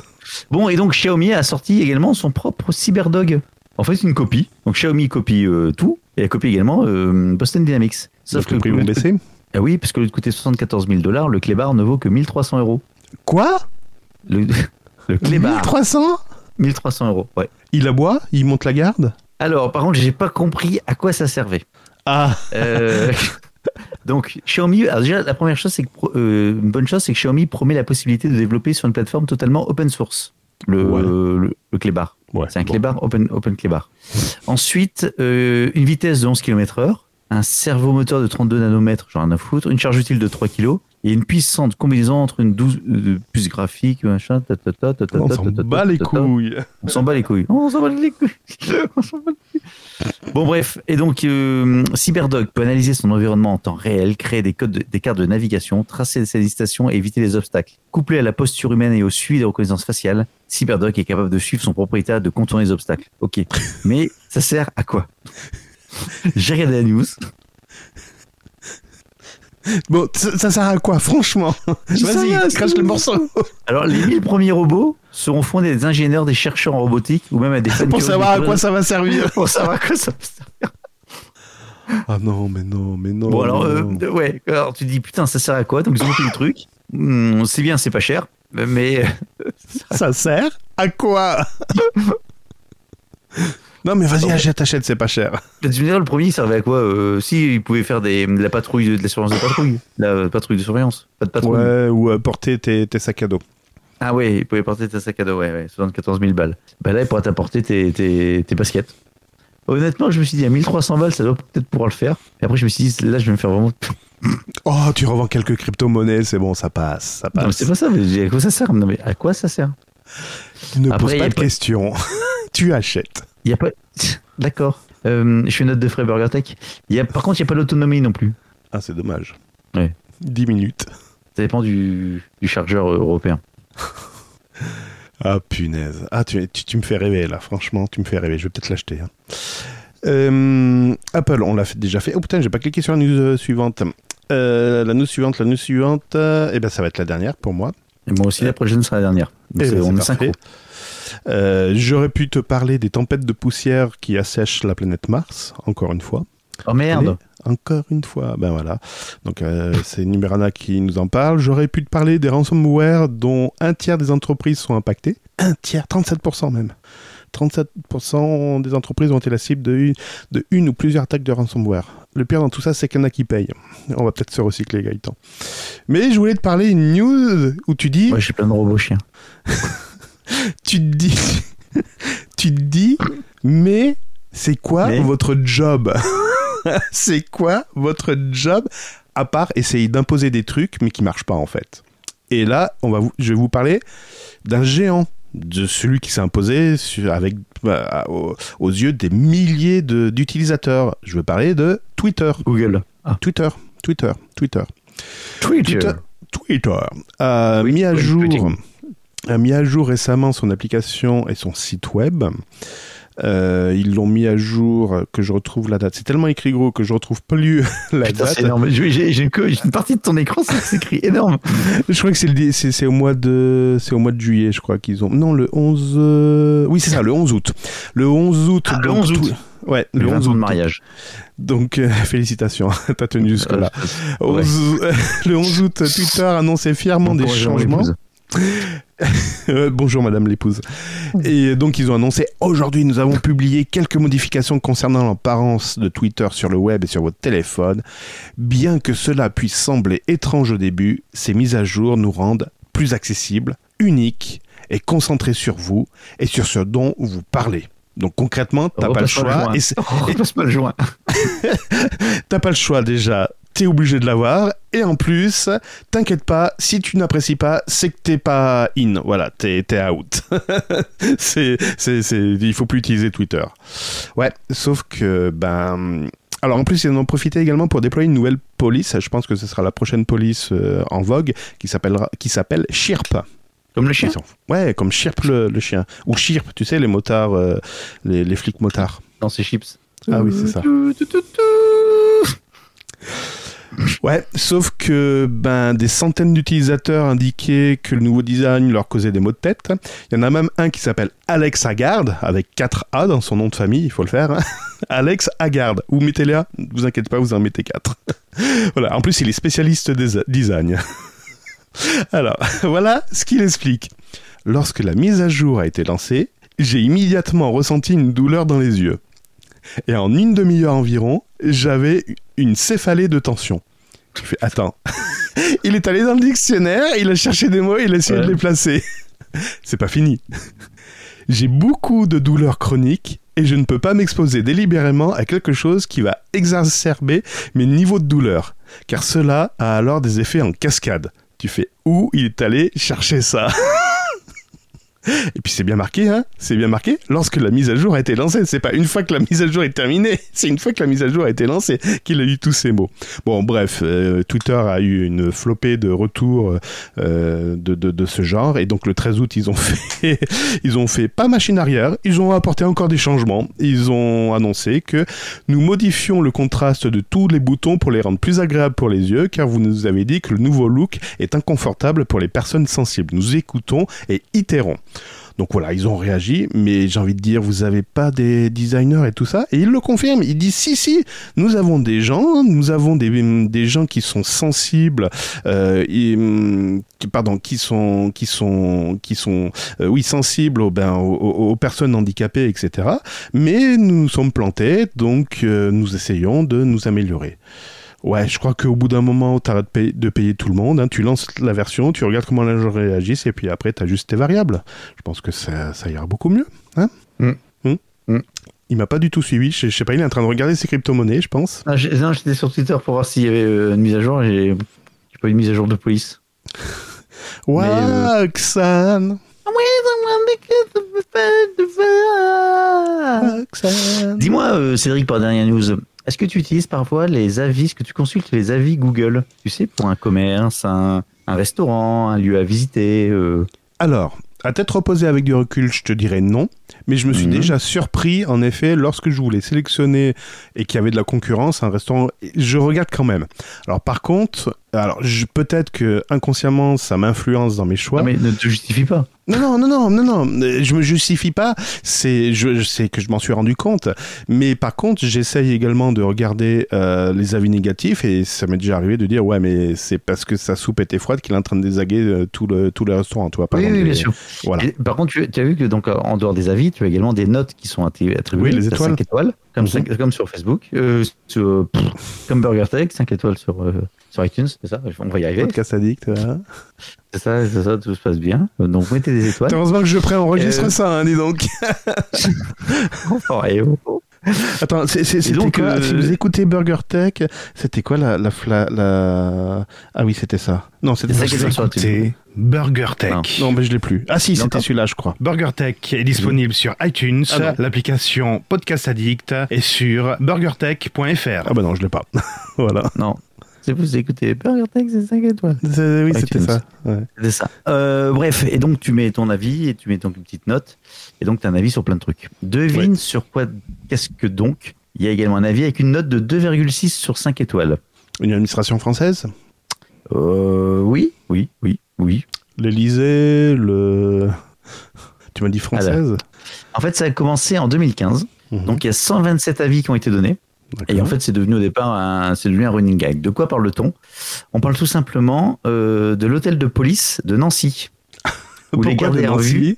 Bon, et donc Xiaomi a sorti également son propre Cyberdog. En fait, c'est une copie. Donc Xiaomi copie euh, tout et elle copie également euh, Boston Dynamics. Sauf que le prix vont baisser. Ah oui, parce que le coûtait 74 000 dollars, le clébard ne vaut que 1300 euros. Quoi? Le, le clébard, 1300 1300 euros. Ouais. Il aboie? Il monte la garde? Alors, par contre, j'ai pas compris à quoi ça servait. Ah, Euh, donc, Xiaomi, alors déjà, la première chose, c'est que, euh, une bonne chose, c'est que Xiaomi promet la possibilité de développer sur une plateforme totalement open source. Le, Ouais. le, le clébard. ouais. C'est un bon. clébard open, open clébard. Ensuite, euh, une vitesse de 11 km/h, un servomoteur de 32 nanomètres, genre un à foutre, une charge utile de 3 kg et une puissante combinaison entre une 12 euh, puce graphique, machin, ta, ta, ta, ta, ta, On s'en bat les couilles. On s'en bat les couilles. On s'en bat les couilles. Bon bref, et donc euh, Cyberdog peut analyser son environnement en temps réel, créer des codes, de- des cartes de navigation, tracer ses stations et éviter les obstacles. Couplé à la posture humaine et au suivi de reconnaissance faciale, Cyberdog est capable de suivre son propriétaire de contourner les obstacles. Ok, mais ça sert à quoi? J'ai regardé la news. Bon, ça, ça sert à quoi, franchement Vas-y, c'est crache le morceau. Alors, les 1000 premiers robots seront fondés des ingénieurs, des chercheurs en robotique ou même à des Pour savoir à quoi ça va servir. Pour savoir à quoi ça va servir. Ah non, mais non, mais non. Bon, alors, euh, non. ouais, alors tu dis, putain, ça sert à quoi? Donc, ils ont monté le truc. Hmm, c'est bien, c'est pas cher, mais Ça sert à quoi? Non, mais vas-y, achète, achète, c'est pas cher. tu diras, le premier, il servait à quoi euh, Si, il pouvait faire des, de la patrouille, de la surveillance de patrouille. La patrouille de surveillance, pas de patrouille. Ouais, ou euh, porter tes, tes sacs à dos. Ah ouais, il pouvait porter ta sac à dos, ouais, ouais, 74 000 balles. Bah là, il pourra t'apporter tes, tes, tes baskets. Honnêtement, je me suis dit, à 1300 balles, ça doit peut-être pouvoir le faire. Et après, je me suis dit, là, je vais me faire vraiment. Oh, tu revends quelques crypto-monnaies, c'est bon, ça passe, ça Non, mais passe. c'est pas ça, mais à quoi ça sert? Non, mais à quoi ça sert? Ne Après, pose y a pas de questions. tu achètes. Il y a pas. D'accord. Euh, je une note de frais Burger Tech. Y a, par contre, il n'y a pas d'autonomie non plus. Ah, c'est dommage. Ouais. 10 minutes. Ça dépend du, du chargeur euh, européen. Ah, punaise. Ah, tu, tu, tu me fais rêver, là. Franchement, tu me fais rêver. Je vais peut-être l'acheter. hein. Euh, Apple, on l'a déjà fait. Oh putain, j'ai pas cliqué sur la news suivante. Euh, la news suivante, la news suivante, eh ben, ça va être la dernière pour moi. Et moi aussi, la prochaine sera la dernière. Donc, Eh ben, on est c'est synchro. Euh, J'aurais pu te parler des tempêtes de poussière qui assèchent la planète Mars, encore une fois. Oh merde Encore une fois, ben voilà. Donc euh, c'est Numerana qui nous en parle. J'aurais pu te parler des ransomware dont un tiers des entreprises sont impactées. Un tiers, 37% même. 37% des entreprises ont été la cible de une, de une ou plusieurs attaques de ransomware. Le pire dans tout ça, c'est qu'il y en a qui payent. On va peut-être se recycler, Gaëtan. Mais je voulais te parler une news où tu dis... Ouais, j'ai plein de robots chiens. tu te dis... tu te dis... Mais c'est quoi Mais? votre job? C'est quoi votre job? À part essayer d'imposer des trucs mais qui marchent pas en fait Et là, on va vous- je vais vous parler d'un géant de celui qui s'est imposé sur- avec bah, aux, aux yeux des milliers de- d'utilisateurs. Je veux parler de Twitter. Google. Twitter, Twitter, Twitter. Twitter. Twitter, Twitter a mis à oui, jour. A mis à jour récemment son application et son site web. Euh, ils l'ont mis à jour, que je retrouve la date. C'est tellement écrit gros que je retrouve plus la Putain, date. c'est énorme. J'ai une, partie de ton écran, c'est écrit énorme. Je crois que c'est le au mois de c'est au mois de juillet, je crois qu'ils ont. Non, le 11 euh, Oui, c'est ça, le 11 août. Le 11 août. Ah, le donc, 11 août. tout- Ouais, le 11 ans août. de mariage. Donc euh, félicitations, t'as tenu. Euh, ouais. 11 le 11 aout, Twitter annonçait fièrement des changements. Euh, bonjour Madame l'épouse. Et donc ils ont annoncé aujourd'hui nous avons publié quelques modifications concernant l'apparence de Twitter sur le web et sur votre téléphone. Bien que cela puisse sembler étrange au début, ces mises à jour nous rendent plus accessibles, uniques et concentrés sur vous et sur ce dont vous parlez. Donc concrètement, t'as pas le Repasse pas le choix et c'est- Repasse pas le joint. T'as pas le choix déjà, t'es obligé de l'avoir. Et en plus, t'inquiète pas, si tu n'apprécies pas, c'est que t'es pas in. Voilà, t'es out. c'est, c'est, c'est, il faut plus utiliser Twitter. Ouais, sauf que, ben. Alors en plus, ils en ont profité également pour déployer une nouvelle police. Je pense que ce sera la prochaine police euh, en vogue qui s'appellera, qui s'appelle Chirp. Comme le chien. Ouais, comme Chirp le, le chien. Ou Chirp, tu sais, les motards, euh, les, les flics motards. Dans ses chips. Ah oui, c'est ça. Ouais, sauf que ben, des centaines d'utilisateurs indiquaient que le nouveau design leur causait des maux de tête. Il y en a même un qui s'appelle Alex Haggard, avec 4 A dans son nom de famille, il faut le faire. hein. Alex Haggard. Vous mettez les A, ne vous inquiétez pas, vous en mettez 4. voilà, en plus il est spécialiste des design. Alors, voilà ce qu'il explique. Lorsque la mise à jour a été lancée, j'ai immédiatement ressenti une douleur dans les yeux. Et en une demi-heure environ, j'avais une céphalée de tension. Je fais, attends. il est allé dans le dictionnaire, il a cherché des mots, il a essayé Ouais. de les placer. C'est pas fini. J'ai beaucoup de douleurs chroniques et je ne peux pas m'exposer délibérément à quelque chose qui va exacerber mes niveaux de douleur, car cela a alors des effets en cascade. Tu fais où il est allé chercher ça? Et puis c'est bien marqué, hein C'est bien marqué lorsque la mise à jour a été lancée. C'est pas une fois que la mise à jour est terminée, c'est une fois que la mise à jour a été lancée qu'il a eu tous ces mots. Bon, bref, euh, Twitter a eu une flopée de retours euh, de, de, de ce genre, et donc le 13 août, ils ont fait, ils ont fait pas machine arrière, ils ont apporté encore des changements. Ils ont annoncé que nous modifions le contraste de tous les boutons pour les rendre plus agréables pour les yeux, car vous nous avez dit que le nouveau look est inconfortable pour les personnes sensibles. Nous écoutons et itérons. Donc voilà, ils ont réagi, mais j'ai envie de dire, vous avez pas des designers et tout ça Et ils le confirment, ils disent si, si, nous avons des gens, nous avons des, des gens qui sont sensibles, euh, hum, pardon, qui sont, qui sont, qui sont, euh, oui, sensibles aux, ben, aux, personnes handicapées, etc. Mais nous nous sommes plantés, donc euh, nous essayons de nous améliorer. Ouais, je crois qu'au bout d'un moment, tu arrêtes de payer, de payer tout le monde. hein. Tu lances la version, tu regardes comment les gens réagissent, et puis après, tu ajustes tes variables. Je pense que ça, ça ira beaucoup mieux. Hein Mm. Hmm Mm. Il m'a pas du tout suivi. Je, je sais pas, il est en train de regarder ses crypto-monnaies, je pense. Ah, non, j'étais sur Twitter pour voir s'il y avait euh, une mise à jour. J'ai j'ai pas eu de mise à jour de police. Ouais, euh, Xan. Xan. Dis-moi, euh, Cédric, par dernière news, est-ce que tu utilises parfois les avis, est-ce que tu consultes les avis Google? Tu sais, pour un commerce, un, un restaurant, un lieu à visiter euh, Alors, à tête reposée avec du recul, je te dirais non. Mais je me suis Mhm. déjà surpris, en effet, lorsque je voulais sélectionner et qu'il y avait de la concurrence, un restaurant, je regarde quand même. Alors par contre, alors peut-être que inconsciemment ça m'influence dans mes choix. Non, mais ne te justifie pas. Non, non, non, non, non, non, je me justifie pas. C'est, je, sais que je m'en suis rendu compte, mais par contre, j'essaye également de regarder euh, les avis négatifs et ça m'est déjà arrivé de dire ouais, mais c'est parce que sa soupe était froide qu'il est en train de désaguer euh, tout le tout le restaurant, tu vois. Par Oui, oui, bien sûr. Voilà. Et par contre, tu, tu as vu que donc euh, en dehors des avis, tu as également des notes qui sont attribuées. Oui, les étoiles. cinq étoiles, comme, Mhm. comme sur Facebook, euh, sur, pff, comme BurgerTech, 5 étoiles sur, euh, sur iTunes, c'est ça On va y arriver. Podcast addict. hein. C'est ça, c'est ça, tout se passe bien. Donc mettez des étoiles. Heureusement que je préenregistre Euh, ça, hein, dis donc. Oh. Attends, c'est- c'est- c'était donc, quoi euh, Si vous écoutez Burger Tech, c'était quoi la, la. Ah oui, c'était ça. Non, c'était ça. iTunes. C'est Burger Tech. Non. Non, mais je l'ai plus. Ah si, c'était celui-là, je crois. Burger Tech est disponible sur iTunes, Ah l'application Podcast Addict et sur burgertech.fr. Ah bah non, je l'ai pas. voilà. Non. Si vous écoutez BurgerTech, c'est 5 étoiles. C'est- Oui, c'était ça. Ouais. C'est ça. Euh, bref, et donc tu mets ton avis et tu mets donc une petite note. Et donc tu as un avis sur plein de trucs. Devine sur quoi, qu'est-ce que donc Il y a également un avis avec une note de 2,6 sur 5 étoiles. Une administration française? Euh, oui, oui, oui, oui. L'Elysée, le... Tu m'as dit française? En fait, ça a commencé en 2015. Mhm. Donc il y a 127 avis qui ont été donnés. Et en fait, c'est devenu au départ un, c'est devenu un running gag. De quoi parle-t-on? On parle tout simplement euh, de l'hôtel de police de Nancy. Où les Pourquoi gardés à vue,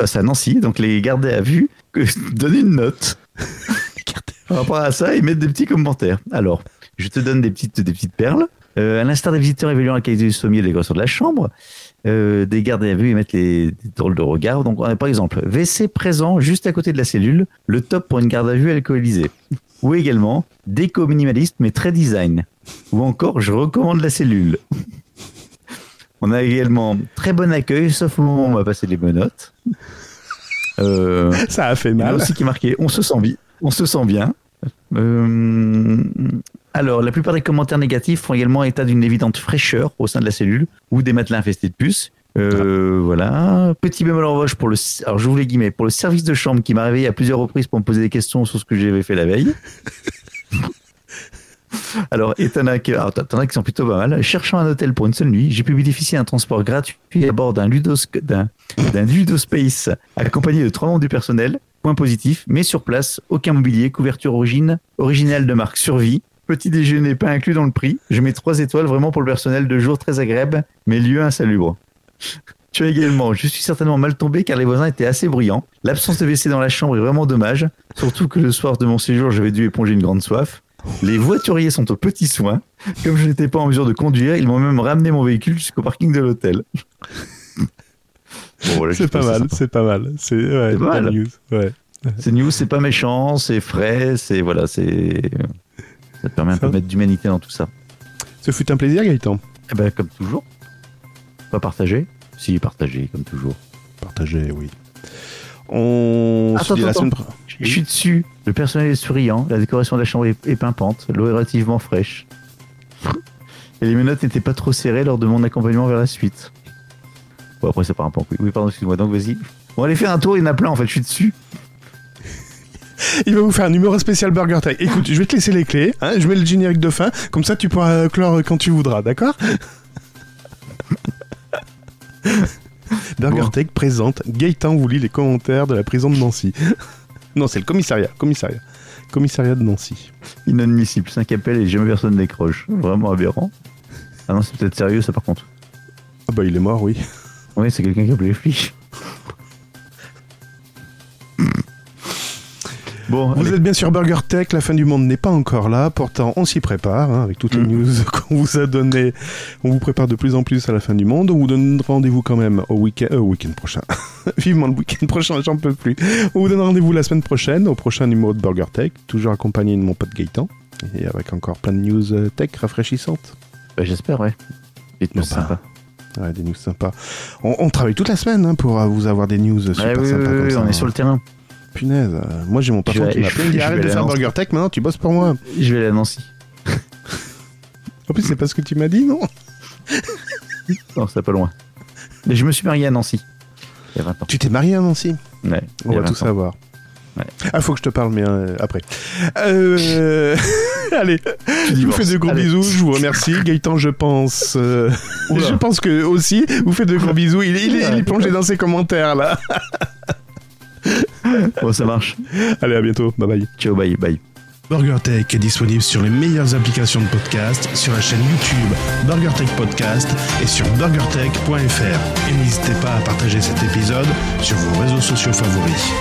euh, c'est à Nancy, donc les gardés à vue que, donnent une note. Par rapport à ça, ils mettent des petits commentaires. Alors, je te donne des petites, des petites perles. Euh, à l'instar des visiteurs évaluant la qualité du sommier et de de la chambre, euh, des gardés à vue émettent les drôles de regards. Donc, on a, par exemple, WC présent juste à côté de la cellule, le top pour une garde à vue alcoolisée. Ou également, déco minimaliste mais très design. Ou encore, je recommande la cellule. On a également très bon accueil, sauf au moment où on va passer les menottes. Euh, Ça a fait il y a mal. aussi qui est marqué on se sent bien. On se sent bien. Euh, alors, la plupart des commentaires négatifs font également état d'une évidente fraîcheur au sein de la cellule ou des matelas infestés de puces. Euh, Voilà. Petit bémol en revanche pour le, alors j'ouvre les guillemets, pour le service de chambre qui m'a réveillé à plusieurs reprises pour me poser des questions sur ce que j'avais fait la veille. Alors, et t'en as, qui- sont plutôt pas mal. Cherchant un hôtel pour une seule nuit, j'ai pu bénéficier d'un transport gratuit à bord d'un, d'un ludospace accompagné de trois membres du personnel. Point positif, mais sur place, aucun mobilier, couverture origine, originale de marque Survie. Petit déjeuner pas inclus dans le prix. Je mets trois étoiles vraiment pour le personnel de jour très agréable, mais lieu insalubre. Tu as également, je suis certainement mal tombé car les voisins étaient assez bruyants. L'absence de WC dans la chambre est vraiment dommage, surtout que le soir de mon séjour, j'avais dû éponger une grande soif. Les voituriers sont aux petits soins. Comme je n'étais pas en mesure de conduire, ils m'ont même ramené mon véhicule jusqu'au parking de l'hôtel. Bon, voilà, je C'est pas mal, c'est pas mal. C'est ouais, pas mal. news. Ouais. C'est news, c'est pas méchant, c'est frais, c'est voilà, c'est ça te permet un peu de mettre d'humanité dans tout ça. Ce fut un plaisir, Gaëtan. Eh ben comme toujours, pas partager, si partager comme toujours. Partagé, oui. On se Attends, dit la attends, semaine pro- Je suis dessus, le personnel est souriant, la décoration de la chambre est, pimpante, l'eau est relativement fraîche. Et les menottes n'étaient pas trop serrées lors de mon accompagnement vers la suite. Bon après ça part un peu en couille. Oui pardon excuse-moi donc vas-y. On va aller faire un tour, il y en a plein en fait, je suis dessus. Il va vous faire un numéro spécial Burger Tech. Écoute, je vais te laisser les clés. hein, je mets le générique de fin. Comme ça, tu pourras clore quand tu voudras, d'accord Burger Bon. Tech présente. Gaëtan vous lit les commentaires de la prison de Nancy. non, c'est le commissariat. Commissariat. Commissariat de Nancy. Inadmissible, 5 appels et jamais personne décroche. Vraiment aberrant. Ah non c'est peut-être sérieux ça par contre. Ah bah, il est mort, oui. Oui c'est quelqu'un qui a appelé les flics. Bon, Vous allez. êtes bien sur Burger Tech, la fin du monde n'est pas encore là, pourtant on s'y prépare, hein, avec toutes les Mm. news qu'on vous a données, on vous prépare de plus en plus à la fin du monde, on vous donne rendez-vous quand même au week-end euh, week-end prochain, vivement le week-end prochain, j'en peux plus, on vous donne rendez-vous la semaine prochaine, au prochain numéro de Burger Tech, toujours accompagné de mon pote Gaëtan, et avec encore plein de news euh, tech rafraîchissantes, Bah, J'espère, ouais. Dites-nous Bon, bah, sympa. ouais, des news sympas. On, on travaille toute la semaine hein, pour euh, vous avoir des news super oui, sympas oui, comme oui, ça. on est hein. sur le terrain. Punaise, moi j'ai mon patron qui m'a je- fait, il me dit, je arrête de faire Burger Tech maintenant, tu bosses pour moi. Je vais Nancy. En plus c'est pas ce que tu m'as dit, non Non, c'est pas loin. Mais je me suis marié à Nancy. Il y a 20 ans. Tu t'es marié à Nancy Ouais, On va tout 20 ans. savoir. Ouais. Ah, faut que je te parle, mais euh, après. Euh, Allez, je vous fais de gros Allez. bisous, je vous remercie. Gaëtan, je pense. euh, je pense que aussi, vous faites de gros bisous. Il, il est plongé dans ses commentaires là. Bon, ça marche. Allez, à bientôt. Bye bye. Ciao, bye, bye. BurgerTech est disponible sur les meilleures applications de podcast, sur la chaîne YouTube BurgerTech Podcast et sur burgertech.fr. Et n'hésitez pas à partager cet épisode sur vos réseaux sociaux favoris.